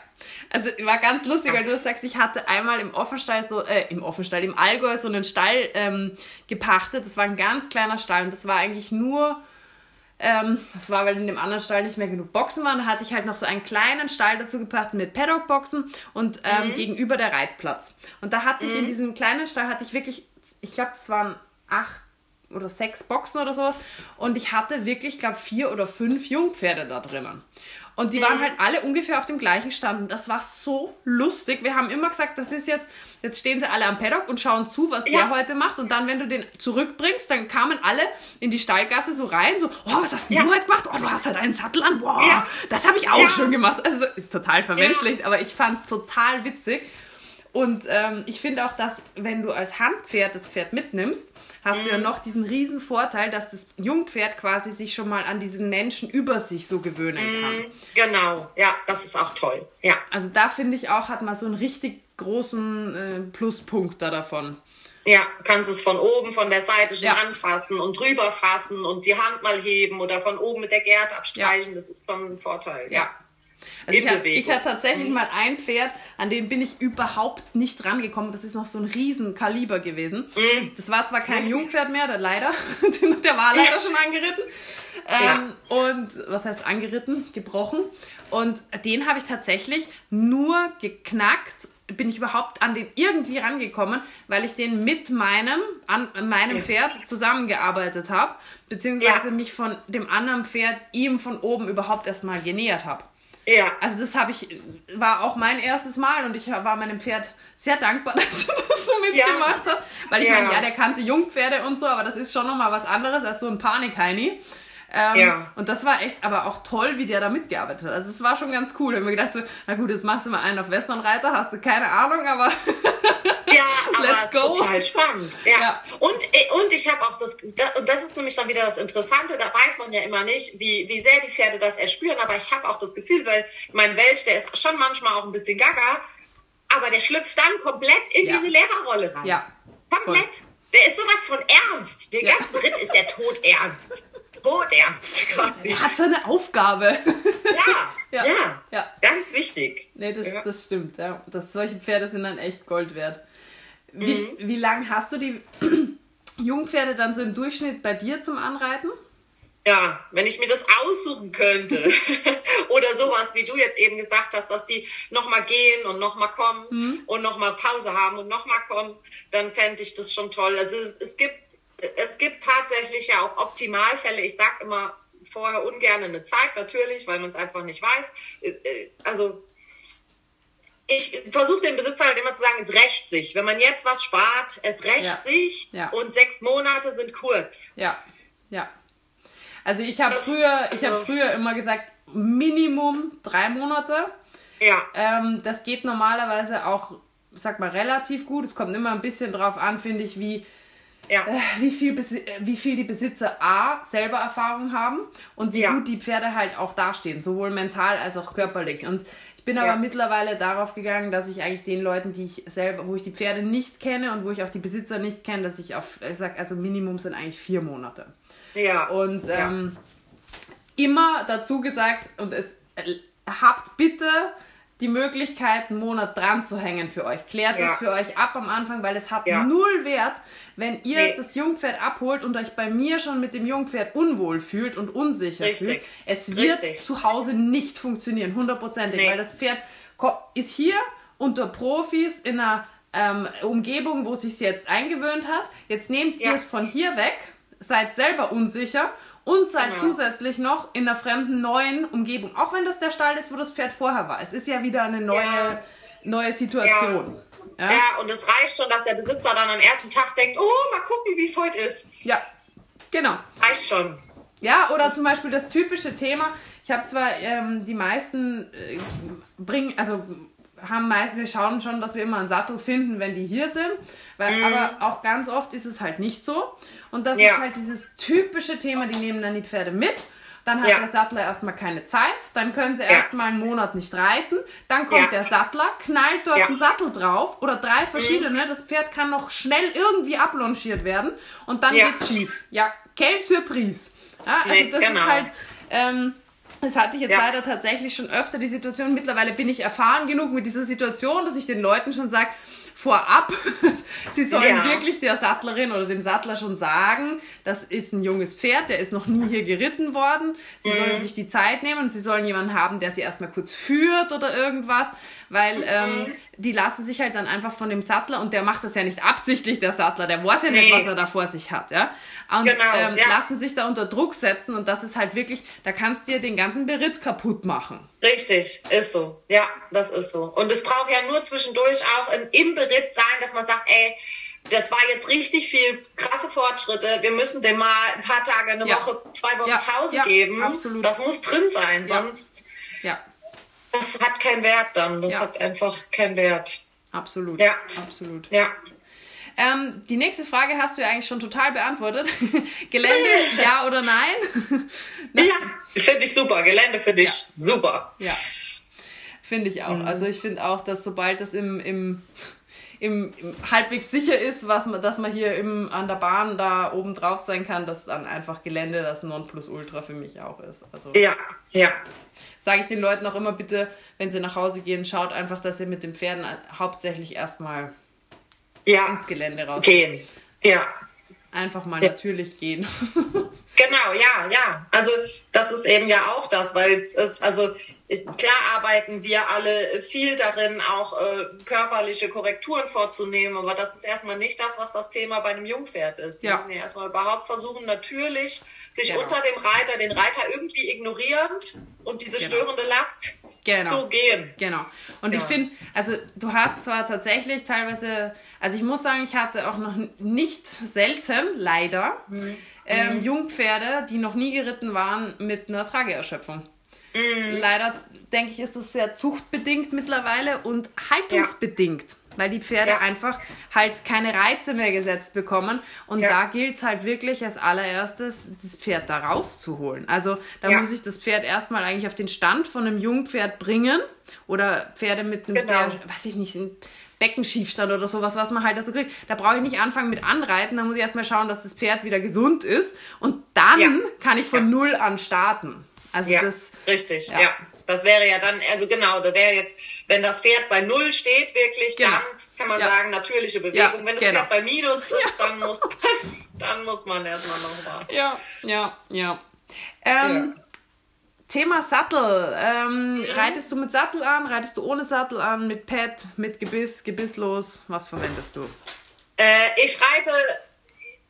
also war ganz lustig, weil du sagst, ich hatte einmal im Offenstall so, äh, im Offenstall, im Allgäu so einen Stall ähm, gepachtet. Das war ein ganz kleiner Stall und das war eigentlich nur ähm, das war, weil in dem anderen Stall nicht mehr genug Boxen waren. Da hatte ich halt noch so einen kleinen Stall dazu gepackt mit Paddock-Boxen und ähm, mhm. gegenüber der Reitplatz. Und da hatte ich in mhm. diesem kleinen Stall hatte ich wirklich, ich glaube, es waren acht oder sechs Boxen oder sowas. Und ich hatte wirklich, glaube vier oder fünf Jungpferde da drinnen. Und die mhm. waren halt alle ungefähr auf dem gleichen Stand. Und das war so lustig. Wir haben immer gesagt, das ist jetzt, jetzt stehen sie alle am Paddock und schauen zu, was ja. der heute macht. Und dann, wenn du den zurückbringst, dann kamen alle in die Stallgasse so rein, so, oh, was hast ja. du heute gemacht? Oh, du hast halt einen Sattel an. Boah, ja. das habe ich auch schon gemacht. Also ist total vermenschlicht, aber ich fand es total witzig. Und ähm, ich finde auch, dass wenn du als Handpferd das Pferd mitnimmst, hast mhm. du ja mhm. noch diesen riesen Vorteil, dass das Jungpferd quasi sich schon mal an diesen Menschen über sich so gewöhnen mhm. kann. Genau, ja, das ist auch toll. Ja. Also da finde ich auch, hat man so einen richtig großen äh, Pluspunkt da davon. Ja, kannst es von oben, von der Seite schon ja. anfassen und drüber fassen und die Hand mal heben oder von oben mit der Gerte abstreichen. Ja. Das ist schon ein Vorteil. Ja. ja. Also ich, hatte, ich hatte tatsächlich mhm. mal ein Pferd, an dem bin ich überhaupt nicht rangekommen. Das ist noch so ein Riesenkaliber gewesen. Mhm. Das war zwar kein mhm. Jungpferd mehr, der leider, der war leider schon angeritten. Ähm, ja. Und was heißt angeritten? Gebrochen. Und den habe ich tatsächlich nur geknackt bin ich überhaupt an den irgendwie rangekommen, weil ich den mit meinem, an meinem Pferd zusammengearbeitet habe, beziehungsweise ja. mich von dem anderen Pferd ihm von oben überhaupt erstmal genähert habe. Ja. Also das habe ich, war auch mein erstes Mal und ich war meinem Pferd sehr dankbar, dass er das so mitgemacht ja. hat. Weil ich ja. meine, ja, der kannte Jungpferde und so, aber das ist schon nochmal was anderes als so ein Panikheini. Ähm, ja. Und das war echt aber auch toll, wie der da mitgearbeitet hat. Also es war schon ganz cool. Ich habe mir gedacht so, na gut, jetzt machst du mal einen auf Westernreiter, hast du keine Ahnung, aber ja, aber Let's go. total spannend. Ja. ja. Und, und ich habe auch das, und das ist nämlich dann wieder das Interessante, da weiß man ja immer nicht, wie, wie sehr die Pferde das erspüren, aber ich habe auch das Gefühl, weil mein Welch, der ist schon manchmal auch ein bisschen gaga, aber der schlüpft dann komplett in ja. diese Lehrerrolle rein. Ja. Komplett. Voll. Der ist sowas von ernst. Der ganze Ritt ist der Tod ernst. Todernst. Er hat seine Aufgabe. Ja, ja, ja, ja. ganz wichtig. Nee, das, ja. das stimmt. Ja. Das, solche Pferde sind dann echt Gold wert. Wie, mhm. wie lange hast du die Jungpferde dann so im Durchschnitt bei dir zum Anreiten? Ja, wenn ich mir das aussuchen könnte oder sowas, wie du jetzt eben gesagt hast, dass die nochmal gehen und nochmal kommen mhm. und nochmal Pause haben und nochmal kommen, dann fände ich das schon toll. Also es, es, gibt, es gibt tatsächlich ja auch Optimalfälle. Ich sage immer vorher ungern eine Zeit, natürlich, weil man es einfach nicht weiß. Äh, äh, also ich versuche den Besitzer halt immer zu sagen, es rächt sich. Wenn man jetzt was spart, es rächt ja. sich ja. und sechs Monate sind kurz. Ja, ja. Also ich habe früher, ich also, habe früher immer gesagt, Minimum drei Monate. Ja. Ähm, das geht normalerweise auch, sag mal, relativ gut. Es kommt immer ein bisschen drauf an, finde ich, wie, ja. äh, wie, viel, wie viel die Besitzer A selber Erfahrung haben und wie ja. gut die Pferde halt auch dastehen, sowohl mental als auch körperlich. Und ich bin aber ja. mittlerweile darauf gegangen, dass ich eigentlich den Leuten, die ich selber, wo ich die Pferde nicht kenne und wo ich auch die Besitzer nicht kenne, dass ich auf, ich sag, also Minimum sind eigentlich vier Monate. Ja. Und ähm, immer dazu gesagt, und es äh, habt bitte die Möglichkeit, einen Monat dran zu hängen für euch. Klärt ja. das für euch ab am Anfang, weil es hat ja. null Wert, wenn ihr nee. das Jungpferd abholt und euch bei mir schon mit dem Jungpferd unwohl fühlt und unsicher Richtig. fühlt. Es wird Richtig. zu Hause nicht funktionieren, hundertprozentig, nee. weil das Pferd ist hier unter Profis in einer ähm, Umgebung, wo es sich jetzt eingewöhnt hat. Jetzt nehmt ja. ihr es von hier weg, seid selber unsicher und seid genau. zusätzlich noch in einer fremden neuen Umgebung. Auch wenn das der Stall ist, wo das Pferd vorher war. Es ist ja wieder eine neue, ja. neue Situation. Ja. ja. ja, und es reicht schon, dass der Besitzer dann am ersten Tag denkt, oh, mal gucken, wie es heute ist. Ja, genau. Reicht schon. Ja, oder zum Beispiel das typische Thema. Ich habe zwar ähm, die meisten äh, bringen, also haben meist, wir schauen schon, dass wir immer einen Sattel finden, wenn die hier sind, weil, mm. aber auch ganz oft ist es halt nicht so. Und das ja. ist halt dieses typische Thema, die nehmen dann die Pferde mit. Dann hat ja. der Sattler erstmal keine Zeit, dann können sie erstmal einen Monat nicht reiten, dann kommt der Sattler, knallt dort einen Sattel drauf oder drei verschiedene, mhm. das Pferd kann noch schnell irgendwie ablongiert werden und dann geht's schief. Ja, quelle Surprise. Also das genau. ist halt, ähm, das hatte ich jetzt ja. leider tatsächlich schon öfter die Situation. Mittlerweile bin ich erfahren genug mit dieser Situation, dass ich den Leuten schon sage, vorab, sie sollen ja. wirklich der Sattlerin oder dem Sattler schon sagen, das ist ein junges Pferd, der ist noch nie hier geritten worden. Sie mhm. sollen sich die Zeit nehmen und sie sollen jemanden haben, der sie erstmal kurz führt oder irgendwas, weil mhm. ähm, die lassen sich halt dann einfach von dem Sattler, und der macht das ja nicht absichtlich, der Sattler, der weiß ja nicht, nee. was er da vor sich hat, ja. Und genau, ähm, ja. lassen sich da unter Druck setzen und das ist halt wirklich, da kannst du dir den ganzen Beritt kaputt machen. Richtig, ist so. Ja, das ist so. Und es braucht ja nur zwischendurch auch im Beritt sein, dass man sagt, ey, das war jetzt richtig viel krasse Fortschritte. Wir müssen dem mal ein paar Tage, eine ja. Woche, zwei Wochen ja. Pause geben. Absolut. Das muss drin sein, sonst. Ja. Das hat keinen Wert dann. Das hat einfach keinen Wert. Absolut. Ja. Absolut. Ja. Ähm, die nächste Frage hast du ja eigentlich schon total beantwortet. Gelände, ja oder nein? ja, finde ich super. Gelände finde ich super. Ja. Finde ich auch. Mhm. Also ich finde auch, dass sobald das im, im im, im, halbwegs sicher ist, was man, dass man hier im, an der Bahn da oben drauf sein kann, dass dann einfach Gelände das Nonplusultra für mich auch ist. Also, ja, ja. Sage ich den Leuten auch immer bitte, wenn sie nach Hause gehen, schaut einfach, dass ihr mit den Pferden hauptsächlich erstmal ja. ins Gelände rausgeht. Ja. Einfach mal ja. natürlich gehen. genau, ja, ja. Also das ist eben ja auch das, weil es ist, also Klar arbeiten wir alle viel darin, auch äh, körperliche Korrekturen vorzunehmen, aber das ist erstmal nicht das, was das Thema bei einem Jungpferd ist. Die ja. müssen ja erstmal überhaupt versuchen, natürlich sich genau. unter dem Reiter, den Reiter irgendwie ignorierend und diese genau. störende Last genau. zu gehen. Genau. Und ja. ich finde, also du hast zwar tatsächlich teilweise, also ich muss sagen, ich hatte auch noch nicht selten, leider, mhm. Ähm, mhm. Jungpferde, die noch nie geritten waren mit einer Trageerschöpfung. Mhm. Leider denke ich, ist das sehr zuchtbedingt mittlerweile und haltungsbedingt. Ja. Weil die Pferde ja. einfach halt keine Reize mehr gesetzt bekommen. Und ja. da gilt es halt wirklich als allererstes, das Pferd da rauszuholen. Also da muss ich das Pferd erstmal eigentlich auf den Stand von einem Jungpferd bringen. Oder Pferde mit einem genau. sehr, weiß ich nicht, Beckenschiefstand oder sowas, was man halt da so kriegt. Da brauche ich nicht anfangen mit Anreiten, da muss ich erstmal schauen, dass das Pferd wieder gesund ist. Und dann kann ich von Null an starten. Also ja, das. Richtig, ja. ja. Das wäre ja dann, also genau, da wäre jetzt, wenn das Pferd bei Null steht, wirklich, genau. dann kann man ja. sagen, natürliche Bewegung. Wenn das genau. Pferd bei Minus ist, dann, muss, dann muss man erstmal nochmal. Ja, ja, ja. Ähm, Thema Sattel. Ähm, mhm. Reitest du mit Sattel an? Reitest du ohne Sattel an? Mit Pad, mit Gebiss, gebisslos? Was verwendest du? Äh, ich reite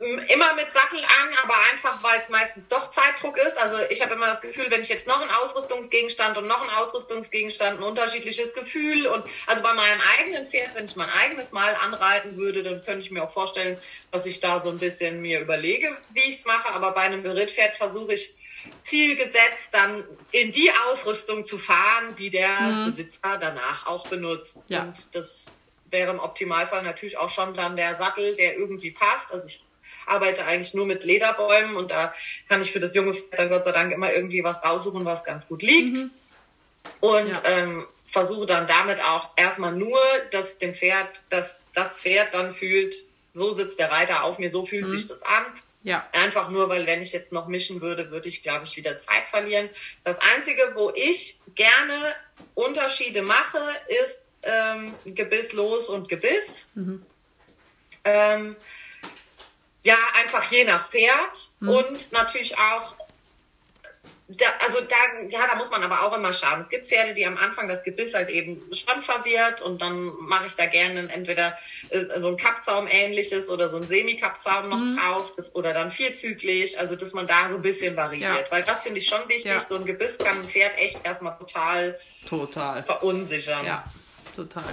immer mit Sattel an, aber einfach, weil es meistens doch Zeitdruck ist. Also ich habe immer das Gefühl, wenn ich jetzt noch einen Ausrüstungsgegenstand und noch einen Ausrüstungsgegenstand, ein unterschiedliches Gefühl und also bei meinem eigenen Pferd, wenn ich mein eigenes Mal anreiten würde, dann könnte ich mir auch vorstellen, dass ich da so ein bisschen mir überlege, wie ich es mache. Aber bei einem Berittpferd versuche ich zielgesetzt dann in die Ausrüstung zu fahren, die der mhm. Besitzer danach auch benutzt. Ja. Und das wäre im Optimalfall natürlich auch schon dann der Sattel, der irgendwie passt. Also ich arbeite eigentlich nur mit Lederbäumen und da kann ich für das junge Pferd dann Gott sei Dank immer irgendwie was raussuchen, was ganz gut liegt. Mhm. Und ja. ähm, versuche dann damit auch erstmal nur, dass dem Pferd, dass das Pferd dann fühlt, so sitzt der Reiter auf mir, so fühlt mhm. sich das an. Ja. Einfach nur, weil wenn ich jetzt noch mischen würde, würde ich, glaube ich, wieder Zeit verlieren. Das Einzige, wo ich gerne Unterschiede mache, ist ähm, Gebisslos und Gebiss. Mhm. Ähm, ja, einfach je nach Pferd mhm. und natürlich auch, da, also da, ja, da muss man aber auch immer schauen. Es gibt Pferde, die am Anfang das Gebiss halt eben schon verwirrt und dann mache ich da gerne entweder äh, so ein Kappzaum ähnliches oder so ein Semi-Kappzaum noch mhm. drauf das, oder dann vierzüglich, also dass man da so ein bisschen variiert, ja. weil das finde ich schon wichtig. Ja. So ein Gebiss kann ein Pferd echt erstmal total, total verunsichern. Ja, total.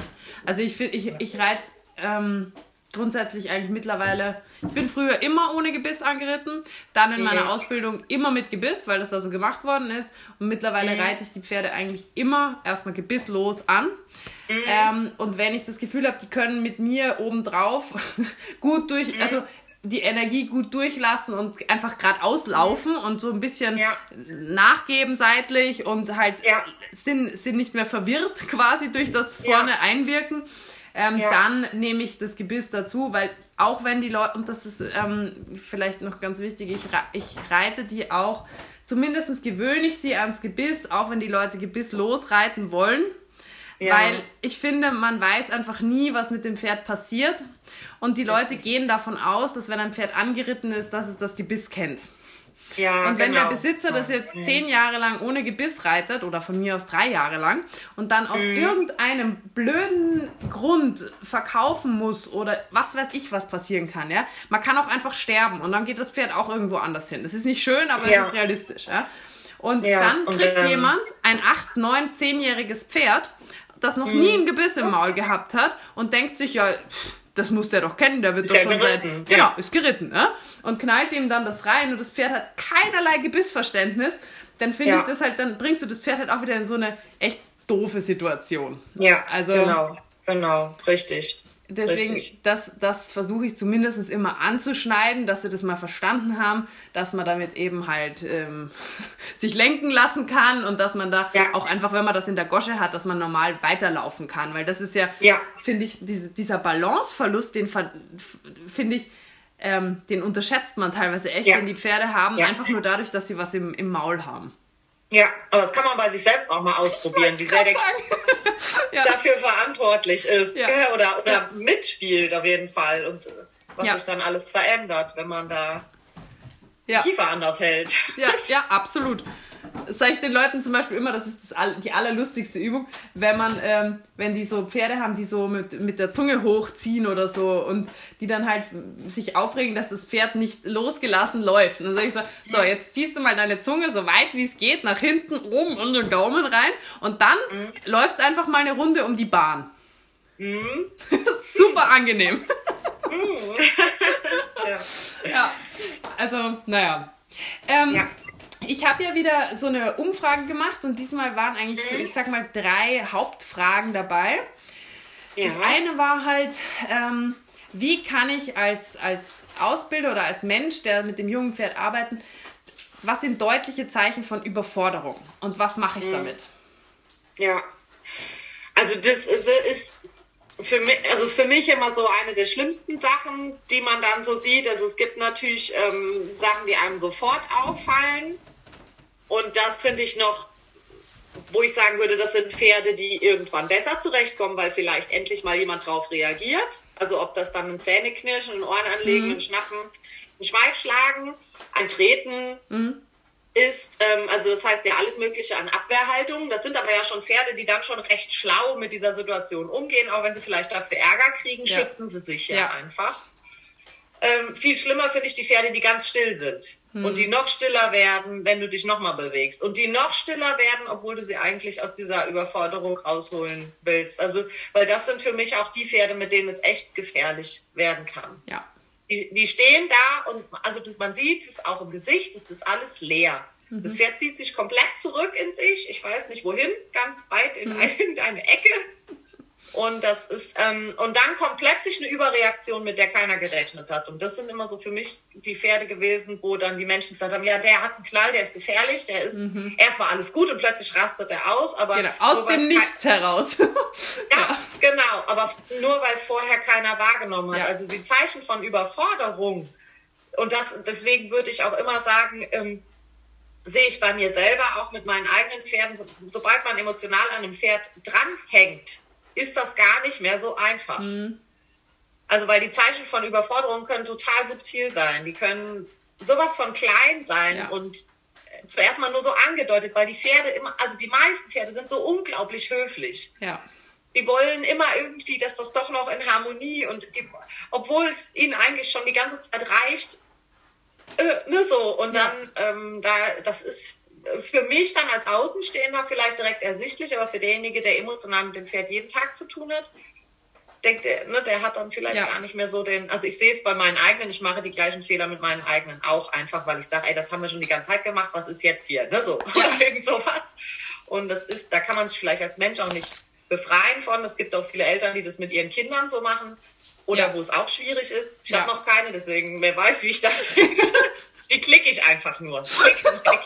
Also ich finde, ich, ich reite ähm, grundsätzlich eigentlich mittlerweile, ich bin früher immer ohne Gebiss angeritten, dann in meiner Ausbildung immer mit Gebiss, weil das da so gemacht worden ist. Und mittlerweile mhm. reite ich die Pferde eigentlich immer erstmal gebisslos an. Mhm. Ähm, und wenn ich das Gefühl habe, die können mit mir obendrauf gut durch, mhm. also die Energie gut durchlassen und einfach gerade auslaufen mhm. und so ein bisschen ja. nachgeben seitlich und halt ja. sind, sind nicht mehr verwirrt quasi durch das vorne ja. einwirken ähm, ja. dann nehme ich das Gebiss dazu, weil auch wenn die Leute, und das ist ähm, vielleicht noch ganz wichtig, ich, ich reite die auch, zumindest gewöhne ich sie ans Gebiss, auch wenn die Leute Gebiss losreiten wollen. Ja. Weil ich finde, man weiß einfach nie, was mit dem Pferd passiert. Und die Leute Richtig. gehen davon aus, dass wenn ein Pferd angeritten ist, dass es das Gebiss kennt. Ja, und wenn genau. der Besitzer das jetzt mhm. zehn Jahre lang ohne Gebiss reitet oder von mir aus drei Jahre lang und dann aus mhm. irgendeinem blöden Grund verkaufen muss oder was weiß ich, was passieren kann, ja, man kann auch einfach sterben und dann geht das Pferd auch irgendwo anders hin. Das ist nicht schön, aber ja. es ist realistisch, ja. Und ja, dann kriegt und, ähm, jemand ein acht, neun, zehnjähriges Pferd, das noch mhm. nie ein Gebiss im Maul gehabt hat und denkt sich, ja, pff, das muss der doch kennen, der wird ist doch schon geritten, seit, genau, ist geritten, ne? Und knallt ihm dann das rein und das Pferd hat keinerlei Gebissverständnis, dann finde ja. ich das halt, dann bringst du das Pferd halt auch wieder in so eine echt doofe Situation. Ja, also, genau, genau, richtig. Deswegen, Richtig. das, das versuche ich zumindest immer anzuschneiden, dass sie das mal verstanden haben, dass man damit eben halt ähm, sich lenken lassen kann und dass man da ja. auch einfach, wenn man das in der Gosche hat, dass man normal weiterlaufen kann. Weil das ist ja, ja. finde ich, diese, dieser Balanceverlust, den finde ich, ähm, den unterschätzt man teilweise echt, ja. den die Pferde haben, einfach nur dadurch, dass sie was im, im Maul haben. Ja, aber das kann man bei sich selbst auch mal ausprobieren, wie sehr der ja. dafür verantwortlich ist ja. oder, oder ja. mitspielt auf jeden Fall und äh, was sich dann alles verändert, wenn man da ja. Kiefer anders hält. Ja, ja, absolut. Sage ich den Leuten zum Beispiel immer, das ist das, die allerlustigste Übung, wenn man, ähm, wenn die so Pferde haben, die so mit, mit der Zunge hochziehen oder so und die dann halt sich aufregen, dass das Pferd nicht losgelassen läuft. Und dann sage ich so, so, jetzt ziehst du mal deine Zunge so weit wie es geht nach hinten, oben und den Daumen rein und dann mhm. läufst einfach mal eine Runde um die Bahn. Mhm. Super angenehm. Mhm. ja. ja. Also, naja. Ähm, ja. Ich habe ja wieder so eine Umfrage gemacht und diesmal waren eigentlich so, mhm. ich sag mal, drei Hauptfragen dabei. Ja. Das eine war halt, ähm, wie kann ich als, als Ausbilder oder als Mensch, der mit dem jungen Pferd arbeitet, was sind deutliche Zeichen von Überforderung und was mache ich mhm. damit? Ja, also das ist, ist für mich, also für mich immer so eine der schlimmsten Sachen, die man dann so sieht. Also es gibt natürlich ähm, Sachen, die einem sofort auffallen. Und das finde ich noch, wo ich sagen würde, das sind Pferde, die irgendwann besser zurechtkommen, weil vielleicht endlich mal jemand drauf reagiert. Also ob das dann ein Zähneknirschen, ein Ohren anlegen, mhm. ein Schnappen, ein Schweif schlagen, ein Treten. Mhm ist, ähm, also das heißt ja alles Mögliche an Abwehrhaltung. Das sind aber ja schon Pferde, die dann schon recht schlau mit dieser Situation umgehen, auch wenn sie vielleicht dafür Ärger kriegen, ja. schützen sie sich ja, ja. einfach. Ähm, viel schlimmer finde ich die Pferde, die ganz still sind hm. und die noch stiller werden, wenn du dich nochmal bewegst und die noch stiller werden, obwohl du sie eigentlich aus dieser Überforderung rausholen willst. Also, weil das sind für mich auch die Pferde, mit denen es echt gefährlich werden kann. Ja. Die, die stehen da und also man sieht es auch im Gesicht, es ist alles leer. Mhm. Das Pferd zieht sich komplett zurück in sich, ich weiß nicht wohin, ganz weit in mhm. irgendeine Ecke. Und das ist, ähm, und dann kommt plötzlich eine Überreaktion, mit der keiner gerechnet hat. Und das sind immer so für mich die Pferde gewesen, wo dann die Menschen gesagt haben, ja, der hat einen Knall, der ist gefährlich, der ist, mhm. erst war alles gut und plötzlich rastet er aus, aber. Genau, aus dem Nichts heraus. ja, ja, genau, aber nur weil es vorher keiner wahrgenommen hat. Ja. Also die Zeichen von Überforderung. Und das, deswegen würde ich auch immer sagen, ähm, sehe ich bei mir selber auch mit meinen eigenen Pferden, so, sobald man emotional an einem Pferd dranhängt, ist das gar nicht mehr so einfach. Mhm. Also, weil die Zeichen von Überforderung können total subtil sein. Die können sowas von klein sein ja. und zuerst mal nur so angedeutet, weil die Pferde immer, also die meisten Pferde sind so unglaublich höflich. Ja. Die wollen immer irgendwie, dass das doch noch in Harmonie und obwohl es ihnen eigentlich schon die ganze Zeit reicht, äh, ne so. Und dann, ja. ähm, da, das ist für mich dann als Außenstehender vielleicht direkt ersichtlich, aber für derjenige, der emotional mit dem Pferd jeden Tag zu tun hat, denkt der, ne, der hat dann vielleicht ja. gar nicht mehr so den, also ich sehe es bei meinen eigenen, ich mache die gleichen Fehler mit meinen eigenen auch einfach, weil ich sage, ey, das haben wir schon die ganze Zeit gemacht, was ist jetzt hier, ne, so, oder irgend sowas. Und das ist, da kann man sich vielleicht als Mensch auch nicht befreien von. Es gibt auch viele Eltern, die das mit ihren Kindern so machen oder ja. wo es auch schwierig ist. Ich ja. habe noch keine, deswegen, wer weiß, wie ich das Die klicke ich einfach nur. Klick, klick.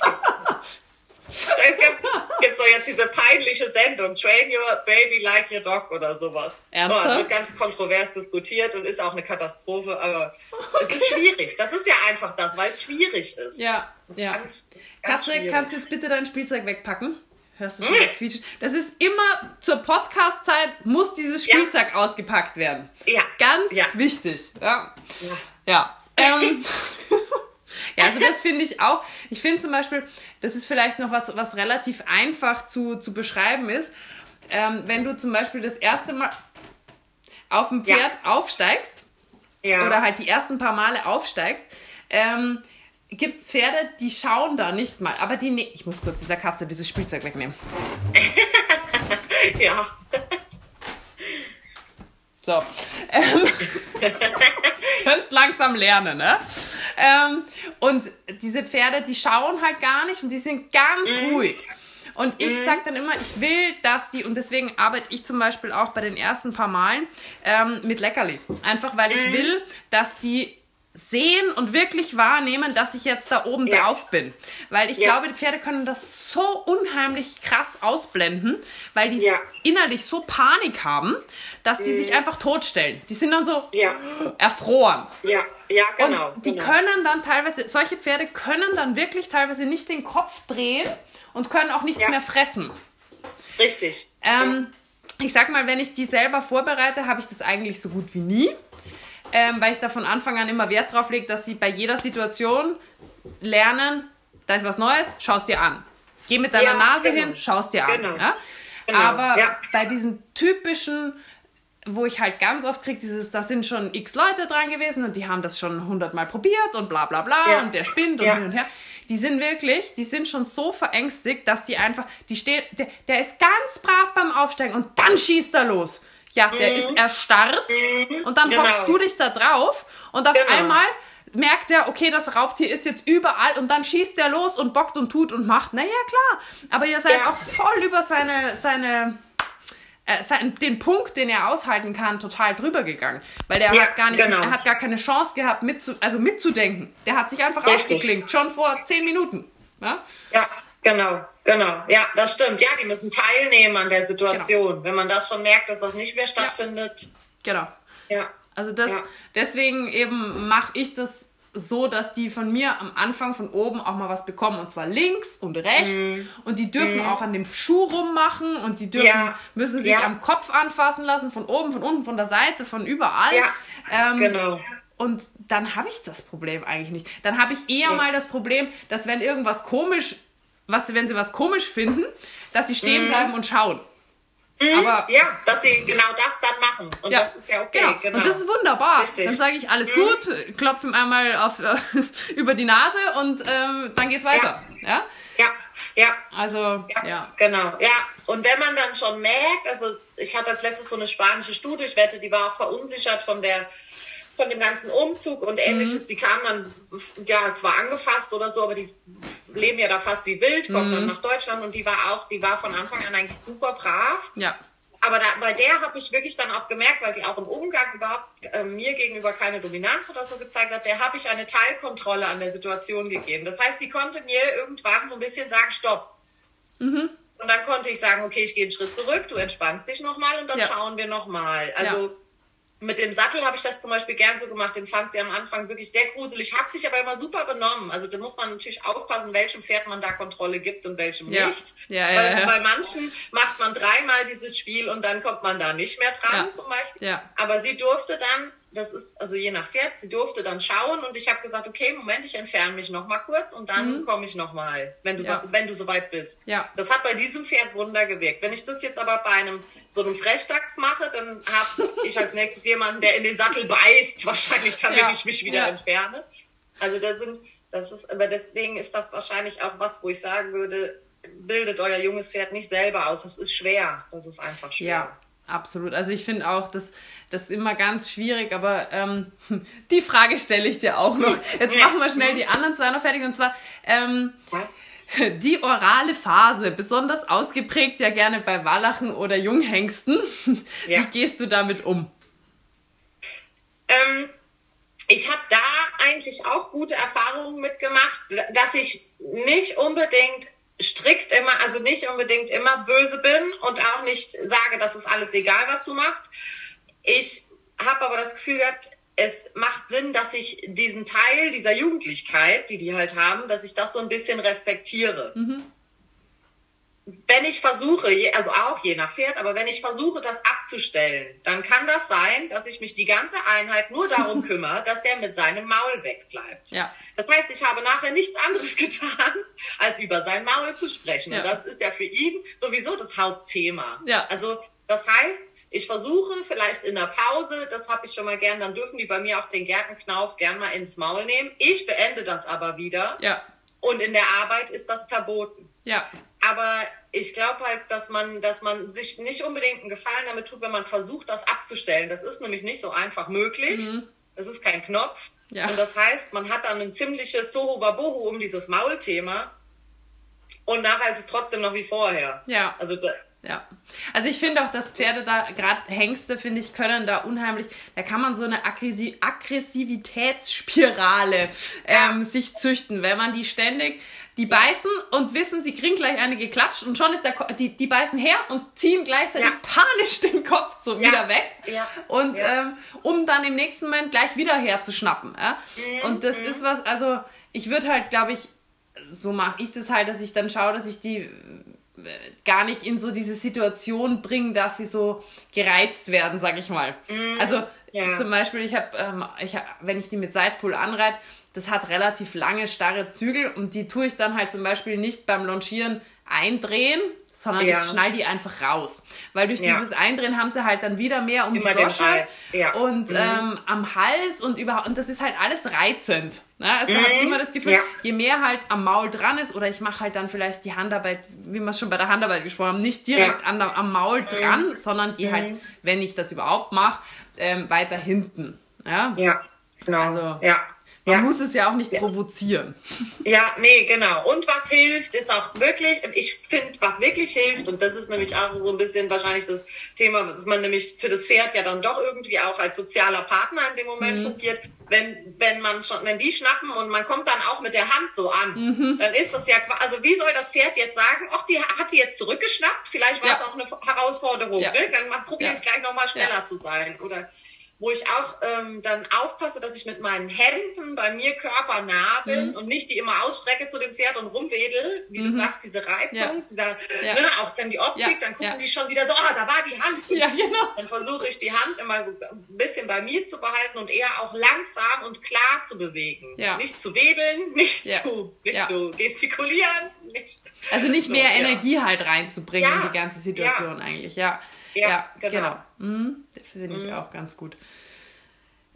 Es gibt so jetzt diese peinliche Sendung, Train Your Baby Like Your Dog oder sowas. Ernsthaft? Oh, wird ganz kontrovers diskutiert und ist auch eine Katastrophe, aber es ist schwierig. Das ist ja einfach das, weil es schwierig ist. Ja, ist ja. Ganz, ganz Katze, kannst du jetzt bitte dein Spielzeug wegpacken? Hörst du schon quietschen? Das ist immer zur Podcast-Zeit muss dieses Spielzeug ja. ausgepackt werden. Ja. Ganz ja. wichtig. Ja. Ja. ja. Ähm, Ja, also das finde ich auch. Ich finde zum Beispiel, das ist vielleicht noch was, was relativ einfach zu, zu beschreiben ist. Ähm, wenn du zum Beispiel das erste Mal auf dem Pferd ja. aufsteigst ja. oder halt die ersten paar Male aufsteigst, ähm, gibt es Pferde, die schauen da nicht mal. Aber die, ne ich muss kurz dieser Katze dieses Spielzeug wegnehmen. ja. So. Ähm, Könnt langsam lernen, ne? Ähm, und diese Pferde, die schauen halt gar nicht und die sind ganz mhm. ruhig. Und ich mhm. sag dann immer, ich will, dass die, und deswegen arbeite ich zum Beispiel auch bei den ersten paar Malen ähm, mit Leckerli. Einfach weil ich mhm. will, dass die sehen und wirklich wahrnehmen, dass ich jetzt da oben ja. drauf bin. Weil ich ja. glaube, die Pferde können das so unheimlich krass ausblenden, weil die ja. innerlich so Panik haben, dass die mhm. sich einfach totstellen. Die sind dann so erfroren. Ja, ja, genau. Und die genau. können dann teilweise, solche Pferde können dann wirklich teilweise nicht den Kopf drehen und können auch nichts mehr fressen. Richtig. Ähm, ich sag mal, wenn ich die selber vorbereite, habe ich das eigentlich so gut wie nie ähm, weil ich da von Anfang an immer Wert drauf lege, dass sie bei jeder Situation lernen, da ist was Neues, schau es dir an. Geh mit deiner ja, Nase genau. hin, schau es dir an. Genau. Ja? Genau. Aber ja. bei diesen typischen, wo ich halt ganz oft kriege, dieses, da sind schon x Leute dran gewesen und die haben das schon hundertmal probiert und bla bla bla und der spinnt und hin und her. Die sind wirklich, die sind schon so verängstigt, dass die einfach, die stehen, der, der ist ganz brav beim Aufsteigen und dann schießt er los. Ja, der mhm. ist erstarrt mhm. und dann genau. hockst du dich da drauf und auf genau. einmal merkt er, okay, das Raubtier ist jetzt überall und dann schießt er los und bockt und tut und macht. Naja, klar. Aber ihr seid ja. auch voll über seine, seine, äh, sein, den Punkt, den er aushalten kann, total drüber gegangen. Weil der ja, hat gar nicht, genau. er hat gar keine Chance gehabt, mitzu, also mitzudenken. Der hat sich einfach Richtig. ausgeklinkt, schon vor zehn Minuten. Ja, ja genau. Genau, ja, das stimmt. Ja, die müssen teilnehmen an der Situation. Genau. Wenn man das schon merkt, dass das nicht mehr stattfindet. Ja. Genau. Ja. Also das, ja. deswegen eben mache ich das so, dass die von mir am Anfang von oben auch mal was bekommen und zwar links und rechts mm. und die dürfen mm. auch an dem Schuh rummachen und die dürfen ja. müssen sich ja. am Kopf anfassen lassen von oben, von unten, von der Seite, von überall. Ja. Ähm, genau. Und dann habe ich das Problem eigentlich nicht. Dann habe ich eher mal das Problem, dass wenn irgendwas komisch was, wenn sie was komisch finden, dass sie stehen mhm. bleiben und schauen. Mhm. Aber, ja, dass sie genau das dann machen. Und ja, das ist ja okay. Genau. genau. Und das ist wunderbar. Richtig. Dann sage ich, alles mhm. gut, klopfe ihm einmal auf, äh, über die Nase und ähm, dann geht's weiter. Ja, ja, ja. ja. Also, ja, ja. Genau, ja. Und wenn man dann schon merkt, also ich hatte als letztes so eine spanische Studie, ich wette, die war auch verunsichert von der von dem ganzen Umzug und ähnliches. Mhm. Die kamen dann ja zwar angefasst oder so, aber die leben ja da fast wie wild, kommen mhm. dann nach Deutschland und die war auch, die war von Anfang an eigentlich super brav. Ja. Aber da, bei der habe ich wirklich dann auch gemerkt, weil die auch im Umgang überhaupt äh, mir gegenüber keine Dominanz oder so gezeigt hat, der habe ich eine Teilkontrolle an der Situation gegeben. Das heißt, die konnte mir irgendwann so ein bisschen sagen, stopp. Mhm. Und dann konnte ich sagen, okay, ich gehe einen Schritt zurück, du entspannst dich nochmal und dann ja. schauen wir nochmal. Also ja mit dem Sattel habe ich das zum Beispiel gern so gemacht. Den fand sie am Anfang wirklich sehr gruselig, hat sich aber immer super benommen. Also da muss man natürlich aufpassen, welchem Pferd man da Kontrolle gibt und welchem ja. nicht. Ja, ja, Weil bei manchen macht man dreimal dieses Spiel und dann kommt man da nicht mehr dran zum Beispiel. Aber sie durfte dann das ist also je nach Pferd, sie durfte dann schauen und ich habe gesagt, okay, Moment, ich entferne mich noch mal kurz und dann mhm. komme ich noch mal, wenn du ja. wenn du soweit bist. Ja. Das hat bei diesem Pferd Wunder gewirkt. Wenn ich das jetzt aber bei einem so einem Frechdachs mache, dann habe ich als nächstes jemanden, der in den Sattel beißt, wahrscheinlich, damit ja. ich mich wieder ja. entferne. Also da sind das ist aber deswegen ist das wahrscheinlich auch was, wo ich sagen würde, bildet euer junges Pferd nicht selber aus. Das ist schwer. Das ist einfach schwer. Ja. Absolut. Also ich finde auch, das, das ist immer ganz schwierig, aber ähm, die Frage stelle ich dir auch noch. Jetzt machen wir schnell die anderen zwei noch fertig. Und zwar ähm, die orale Phase, besonders ausgeprägt ja gerne bei Wallachen oder Junghengsten. Ja. Wie gehst du damit um? Ähm, ich habe da eigentlich auch gute Erfahrungen mitgemacht, dass ich nicht unbedingt strikt immer, also nicht unbedingt immer böse bin und auch nicht sage, das ist alles egal, was du machst. Ich habe aber das Gefühl gehabt, es macht Sinn, dass ich diesen Teil dieser Jugendlichkeit, die die halt haben, dass ich das so ein bisschen respektiere. Mhm. Wenn ich versuche, also auch je nach Pferd, aber wenn ich versuche, das abzustellen, dann kann das sein, dass ich mich die ganze Einheit nur darum kümmere, dass der mit seinem Maul wegbleibt. Ja. Das heißt, ich habe nachher nichts anderes getan, als über sein Maul zu sprechen. Ja. Und das ist ja für ihn sowieso das Hauptthema. Ja. Also das heißt, ich versuche vielleicht in der Pause, das habe ich schon mal gern, dann dürfen die bei mir auch den Gärtenknauf gern mal ins Maul nehmen. Ich beende das aber wieder. Ja. Und in der Arbeit ist das verboten. Ja. Aber ich glaube halt, dass man, dass man sich nicht unbedingt einen Gefallen damit tut, wenn man versucht, das abzustellen. Das ist nämlich nicht so einfach möglich. Mhm. Das ist kein Knopf. Ja. Und das heißt, man hat dann ein ziemliches Tohu-Wabohu um dieses Maulthema. Und nachher ist es trotzdem noch wie vorher. Ja. Also ja. Also ich finde auch, dass Pferde da, gerade Hengste, finde ich, können da unheimlich, da kann man so eine Aggressi Aggressivitätsspirale ähm, ja. sich züchten, wenn man die ständig, die beißen und wissen, sie kriegen gleich eine geklatscht und schon ist der, die, die beißen her und ziehen gleichzeitig panisch den Kopf so wieder weg. Ja. Und ähm, um dann im nächsten Moment gleich wieder herzuschnappen. Ja? Mhm. Und das mhm. ist was, also ich würde halt, glaube ich, so mache ich das halt, dass ich dann schaue, dass ich die gar nicht in so diese Situation bringen, dass sie so gereizt werden, sag ich mal. Mm, also ja. zum Beispiel, ich habe, ähm, ich, wenn ich die mit Sidepull anreite, das hat relativ lange starre Zügel und die tue ich dann halt zum Beispiel nicht beim Longieren eindrehen, sondern ja. ich schnall die einfach raus. Weil durch ja. dieses Eindrehen haben sie halt dann wieder mehr um Immer die Gosche ja. und mhm. ähm, am Hals und überhaupt, und das ist halt alles reizend. Ne? Also mhm. da habe ich immer das Gefühl, je mehr halt am Maul dran ist, oder ich mache halt dann vielleicht die Handarbeit, wie wir es schon bei der Handarbeit gesprochen haben, nicht direkt an am Maul mhm. dran, mhm. sondern gehe halt, wenn ich das überhaupt mache, ähm, weiter hinten. Ja, ja genau. Also, ja. Man ja. muss es ja auch nicht ja. provozieren. Ja, nee, genau. Und was hilft, ist auch wirklich, ich finde, was wirklich hilft, und das ist nämlich auch so ein bisschen wahrscheinlich das Thema, dass man nämlich für das Pferd ja dann doch irgendwie auch als sozialer Partner in dem Moment mhm. fungiert. Wenn, wenn man schon, wenn die schnappen und man kommt dann auch mit der Hand so an, mhm. dann ist das ja, also wie soll das Pferd jetzt sagen, ach, die hat die jetzt zurückgeschnappt? Vielleicht war ja. es auch eine Herausforderung, ne? Dann probiere ich es gleich nochmal schneller zu sein. Oder wo ich auch ähm, dann aufpasse, dass ich mit meinen Händen bei mir körpernah bin mhm. und nicht die immer ausstrecke zu dem Pferd und rumwedel, wie mhm. du sagst, diese Reizung, ja. dieser, ja. Ne, auch dann die Optik, ja. dann gucken die schon wieder so, ah, da war die Hand. Ja, genau. Dann versuche ich die Hand immer so ein bisschen bei mir zu behalten und eher auch langsam und klar zu bewegen. Nicht zu wedeln, nicht, zu, nicht zu gestikulieren. Nicht, also nicht mehr so, Energie halt reinzubringen in die ganze Situation eigentlich, ja. Ja, ja genau. genau. Mhm, Finde ich mhm. auch ganz gut.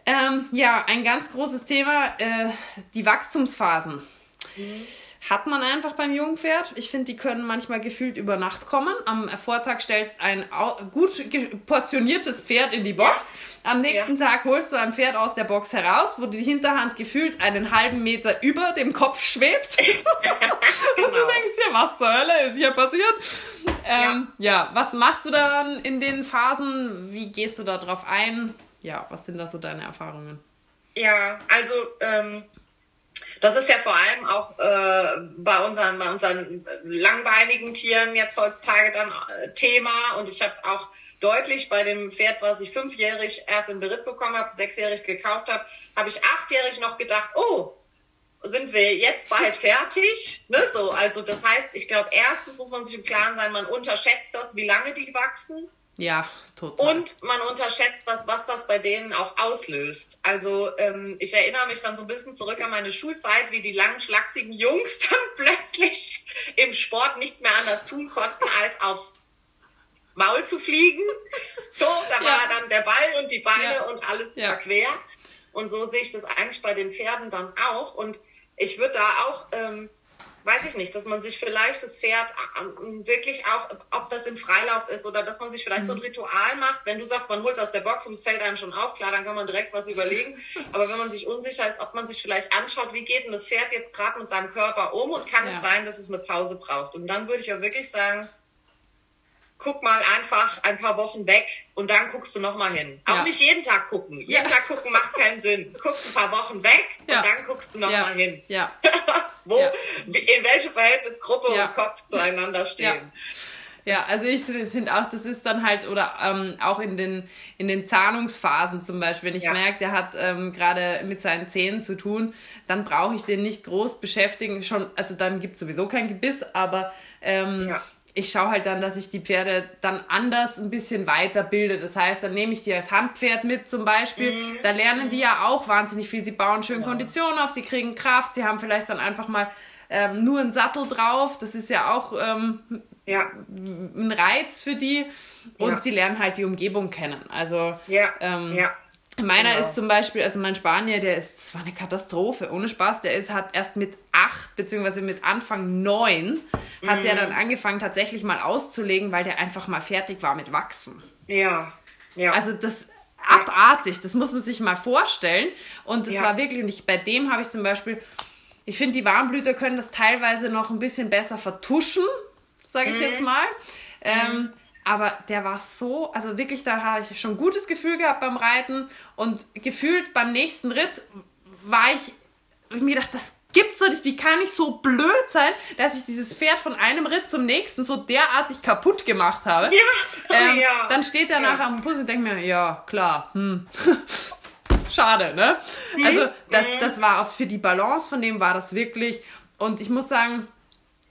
Ähm, ja, ein ganz großes Thema, äh, die Wachstumsphasen. Mhm. Hat man einfach beim Jungpferd. Ich finde, die können manchmal gefühlt über Nacht kommen. Am Vortag stellst ein gut portioniertes Pferd in die Box. Am nächsten ja. Tag holst du ein Pferd aus der Box heraus, wo die Hinterhand gefühlt einen halben Meter über dem Kopf schwebt. genau. Und du denkst dir, was zur Hölle ist hier passiert? Ähm, ja. ja, was machst du dann in den Phasen? Wie gehst du da drauf ein? Ja, was sind da so deine Erfahrungen? Ja, also ähm, das ist ja vor allem auch äh, bei, unseren, bei unseren langbeinigen Tieren jetzt heutzutage dann äh, Thema. Und ich habe auch deutlich bei dem Pferd, was ich fünfjährig erst in Beritt bekommen habe, sechsjährig gekauft habe, habe ich achtjährig noch gedacht, oh, sind wir jetzt bald fertig? Ne, so, also das heißt, ich glaube, erstens muss man sich im Klaren sein, man unterschätzt das, wie lange die wachsen. Ja, total. Und man unterschätzt das, was das bei denen auch auslöst. Also ähm, ich erinnere mich dann so ein bisschen zurück an meine Schulzeit, wie die langen, schlachsigen Jungs dann plötzlich im Sport nichts mehr anders tun konnten, als aufs Maul zu fliegen. So, da ja. war dann der Ball und die Beine ja. und alles ja. quer. Und so sehe ich das eigentlich bei den Pferden dann auch. Und ich würde da auch ähm, weiß ich nicht, dass man sich vielleicht das Pferd ähm, wirklich auch, ob das im Freilauf ist oder dass man sich vielleicht mhm. so ein mhm. Ritual macht. Wenn du sagst, man holt es aus der Box und es fällt einem schon auf, klar, dann kann man direkt was überlegen. Aber wenn man sich unsicher ist, ob man sich vielleicht anschaut, wie geht denn das Pferd jetzt gerade mit seinem Körper um und kann ja. es sein, dass es eine Pause braucht. Und dann würde ich auch wirklich sagen, guck mal einfach ein paar Wochen weg und dann guckst du nochmal hin. Auch ja. nicht jeden Tag gucken. Jeden ja. Tag gucken macht keinen Sinn. Guckst ein paar Wochen weg ja. und dann guckst du nochmal hin. Ja. Wo, in welchem Verhältnis Gruppe und Kopf zueinander stehen. Ja, also ich finde auch, das ist dann halt, oder ähm, auch in den, in den Zahnungsphasen zum Beispiel, wenn ich ja. merke, der hat ähm, gerade mit seinen Zähnen zu tun, dann brauche ich den nicht groß beschäftigen. Schon, also dann gibt es sowieso kein Gebiss, aber ähm, ja ich schaue halt dann, dass ich die Pferde dann anders ein bisschen weiterbilde. Das heißt, dann nehme ich die als Handpferd mit zum Beispiel. Mhm. Da lernen die ja auch wahnsinnig viel. Sie bauen schön ja. Konditionen auf, sie kriegen Kraft, sie haben vielleicht dann einfach mal ähm, nur einen Sattel drauf. Das ist ja auch ähm, ja. ein Reiz für die. Und ja. sie lernen halt die Umgebung kennen. Also ja. Ähm, ja. Meiner genau. ist zum Beispiel, also mein Spanier, der ist, das war eine Katastrophe, ohne Spaß, der ist, hat erst mit acht, beziehungsweise mit Anfang neun, mhm. hat er dann angefangen tatsächlich mal auszulegen, weil der einfach mal fertig war mit Wachsen. Ja, ja. Also das, abartig, das muss man sich mal vorstellen. Und das ja. war wirklich nicht, bei dem habe ich zum Beispiel, ich finde, die Warmblüter können das teilweise noch ein bisschen besser vertuschen, sage ich mhm. jetzt mal. Ähm, mhm. Aber der war so, also wirklich, da habe ich schon ein gutes Gefühl gehabt beim Reiten und gefühlt beim nächsten Ritt war ich, ich mir gedacht, das gibt's doch nicht, wie kann ich so blöd sein, dass ich dieses Pferd von einem Ritt zum nächsten so derartig kaputt gemacht habe. Ja, ähm, ja. Dann steht er ja. nachher am Puzzle und denkt mir, ja, klar, hm. Schade, ne? Mhm. Also, das, mhm. das war auch für die Balance von dem war das wirklich. Und ich muss sagen,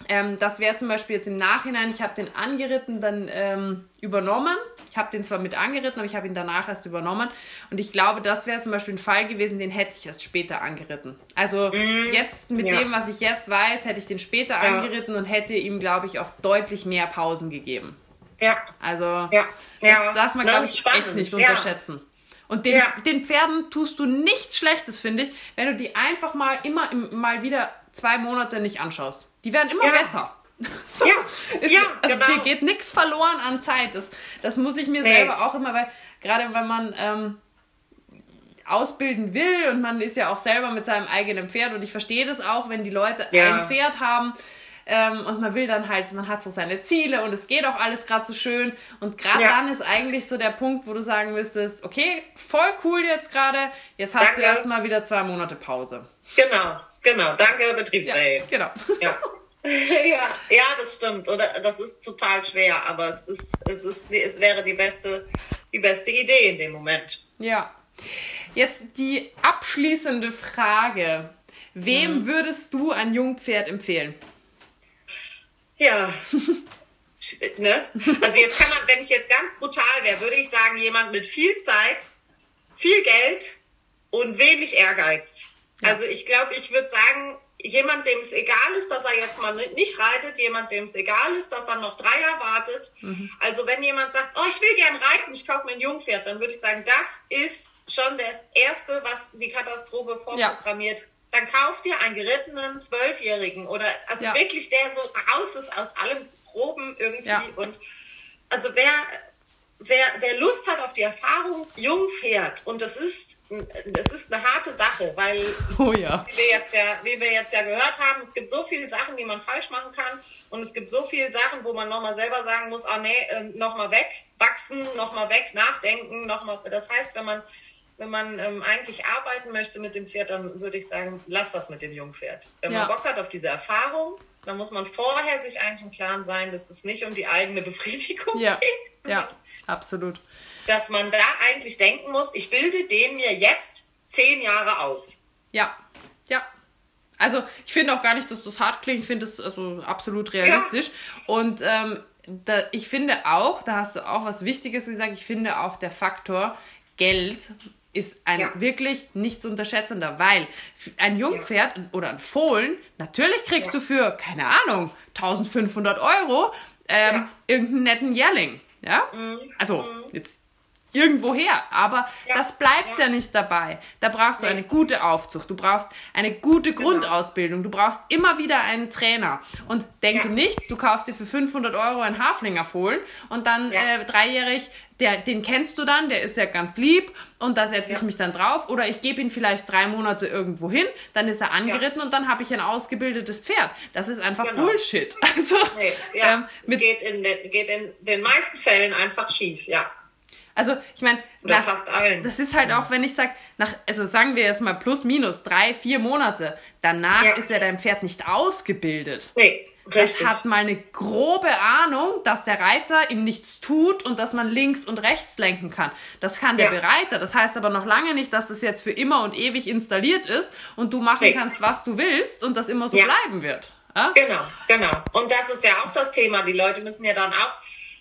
ähm, das wäre zum Beispiel jetzt im Nachhinein, ich habe den angeritten dann ähm, übernommen. Ich habe den zwar mit angeritten, aber ich habe ihn danach erst übernommen. Und ich glaube, das wäre zum Beispiel ein Fall gewesen, den hätte ich erst später angeritten. Also mm, jetzt mit ja. dem, was ich jetzt weiß, hätte ich den später ja. angeritten und hätte ihm, glaube ich, auch deutlich mehr Pausen gegeben. Ja. Also ja. das darf man, glaube ich, spannend. echt nicht unterschätzen. Und den, den Pferden tust du nichts Schlechtes, finde ich, wenn du die einfach mal immer im, mal wieder zwei Monate nicht anschaust. Die werden immer ja. besser. So, ja, ist, ja, also genau. dir geht nichts verloren an Zeit. Das, das muss ich mir nee. selber auch immer, weil gerade wenn man ähm, ausbilden will und man ist ja auch selber mit seinem eigenen Pferd und ich verstehe das auch, wenn die Leute ja. ein Pferd haben ähm, und man will dann halt, man hat so seine Ziele und es geht auch alles gerade so schön und gerade ja. dann ist eigentlich so der Punkt, wo du sagen müsstest, okay, voll cool jetzt gerade, jetzt hast Danke. du erstmal wieder zwei Monate Pause. Genau, genau, danke Betriebsräte. Ja, genau. Ja. ja, ja, das stimmt. Oder das ist total schwer, aber es ist, es ist, es wäre die beste, die beste Idee in dem Moment. Ja. Jetzt die abschließende Frage. Wem hm. würdest du ein Jungpferd empfehlen? Ja. ne? Also jetzt kann man, wenn ich jetzt ganz brutal wäre, würde ich sagen, jemand mit viel Zeit, viel Geld und wenig Ehrgeiz. Ja. Also ich glaube, ich würde sagen, jemand, dem es egal ist, dass er jetzt mal nicht reitet, jemand, dem es egal ist, dass er noch drei Jahre wartet. Mhm. Also wenn jemand sagt, oh, ich will gern reiten, ich kaufe mir ein Jungpferd, dann würde ich sagen, das ist schon das Erste, was die Katastrophe vorprogrammiert. Ja. Dann kauf dir einen gerittenen Zwölfjährigen oder also ja. wirklich der so raus ist aus allem Proben irgendwie und also wer wer, wer Lust hat auf die Erfahrung, jung fährt, und das ist, das ist eine harte Sache, weil, oh ja. wie, wir jetzt ja, wie wir jetzt ja gehört haben, es gibt so viele Sachen, die man falsch machen kann, und es gibt so viele Sachen, wo man nochmal selber sagen muss, ah nee, äh, nochmal weg, wachsen, nochmal weg, nachdenken, nochmal, das heißt, wenn man, wenn man ähm, eigentlich arbeiten möchte mit dem Pferd, dann würde ich sagen, lass das mit dem Jungpferd. Wenn ja. man Bock hat auf diese Erfahrung, dann muss man vorher sich eigentlich im Klaren sein, dass es nicht um die eigene Befriedigung ja. geht. Ja. Absolut. Dass man da eigentlich denken muss, ich bilde den mir jetzt zehn Jahre aus. Ja, ja. Also ich finde auch gar nicht, dass das hart klingt. Ich finde das also absolut realistisch. Ja. Und ähm, da, ich finde auch, da hast du auch was Wichtiges gesagt, ich finde auch der Faktor Geld ist ein ja. wirklich nicht zu unterschätzender, weil ein Jungpferd ja. oder ein Fohlen, natürlich kriegst ja. du für, keine Ahnung, 1500 Euro ähm, irgendeinen netten Jährling. Ja? Mhm. Also, mhm. jetzt irgendwoher. Aber ja, das bleibt ja. ja. nicht dabei. Da brauchst du nee. eine gute Aufzucht, du brauchst eine gute genau. Grundausbildung, du brauchst immer wieder einen Trainer. Und denke ja. nicht, du kaufst dir für 500 Euro einen Haflinger Fohlen und dann äh, dreijährig, der, den kennst du dann, der ist ja ganz lieb und da setze ich mich dann drauf. Oder ich gebe ihn vielleicht drei Monate irgendwo hin, dann ist er angeritten und dann habe ich ein ausgebildetes Pferd. Das ist einfach genau. Bullshit. Also, nee, ähm, geht, in den, geht in den meisten Fällen einfach schief, ja. Also ich meine, fast allen. Das ist halt auch, wenn ich sage, nach, also sagen wir jetzt mal plus minus drei, vier Monate, danach ja. ist ja dein Pferd nicht ausgebildet. Nee. Richtig. Das hat mal eine grobe Ahnung, dass der Reiter ihm nichts tut und dass man links und rechts lenken kann. Das kann der ja. Bereiter. Das heißt aber noch lange nicht, dass das jetzt für immer und ewig installiert ist und du machen nee. kannst, was du willst und das immer so ja. bleiben wird. Ja? Genau, genau. Und das ist ja auch das Thema. Die Leute müssen ja dann auch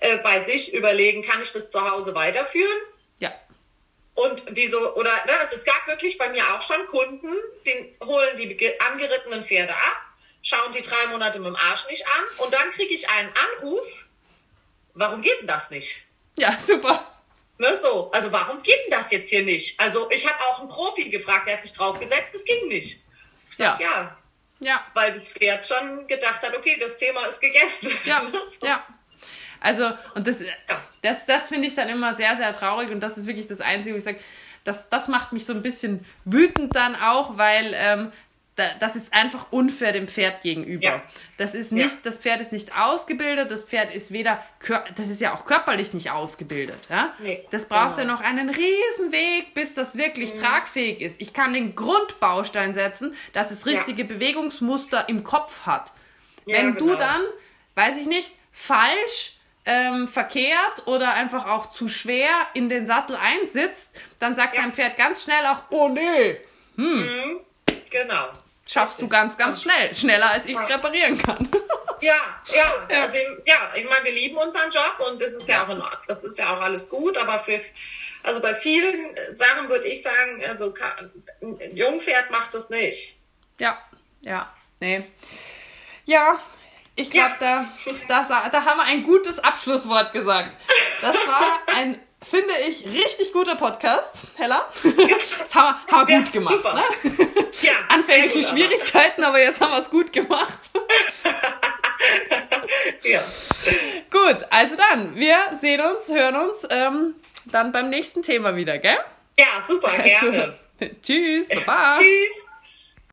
äh, bei sich überlegen, kann ich das zu Hause weiterführen? Ja. Und wieso, oder, ne, also es gab wirklich bei mir auch schon Kunden, die holen die angerittenen Pferde ab, schauen die drei Monate mit dem Arsch nicht an und dann kriege ich einen Anruf, warum geht denn das nicht? Ja, super. Ne, so, also warum geht denn das jetzt hier nicht? Also ich habe auch einen Profi gefragt, der hat sich draufgesetzt, das ging nicht. Ich sag, ja. ja. Ja. Weil das Pferd schon gedacht hat, okay, das Thema ist gegessen. Ja, so. ja. Also, und das, das, das finde ich dann immer sehr, sehr traurig und das ist wirklich das Einzige, wo ich sage, das, das macht mich so ein bisschen wütend dann auch, weil ähm, das ist einfach unfair dem Pferd gegenüber. Ja. Das ist nicht, ja. das Pferd ist nicht ausgebildet, das Pferd ist weder, das ist ja auch körperlich nicht ausgebildet. Ja? Nee, das braucht genau. ja noch einen riesen Weg, bis das wirklich mhm. tragfähig ist. Ich kann den Grundbaustein setzen, dass es richtige ja. Bewegungsmuster im Kopf hat. Wenn genau. du dann, weiß ich nicht, falsch ähm, verkehrt oder einfach auch zu schwer in den Sattel einsitzt, dann sagt dein Pferd ganz schnell auch, oh nee, hm. Mhm. Genau schaffst du ganz, ganz schnell. Schneller, als ich es ja. reparieren kann. ja, ja, ja. Also, ja, ich meine, wir lieben unseren Job und das ist ja auch in Ordnung. Das ist ja auch alles gut, aber für, also bei vielen Sachen würde ich sagen, also ein Jungpferd macht das nicht. Ja, ja, nee. Ja, ich glaube, ja. da, da, da haben wir ein gutes Abschlusswort gesagt. Das war ein finde ich, richtig guter Podcast, Hella. Das haben wir, haben wir gut gemacht. Super. Ne? Ja, Anfängliche gut, Schwierigkeiten, aber. aber jetzt haben wir es gut gemacht. ja. Gut, also dann, wir sehen uns, hören uns ähm, dann beim nächsten Thema wieder, gell? Ja, super, also, gerne. Tschüss, baba. Tschüss.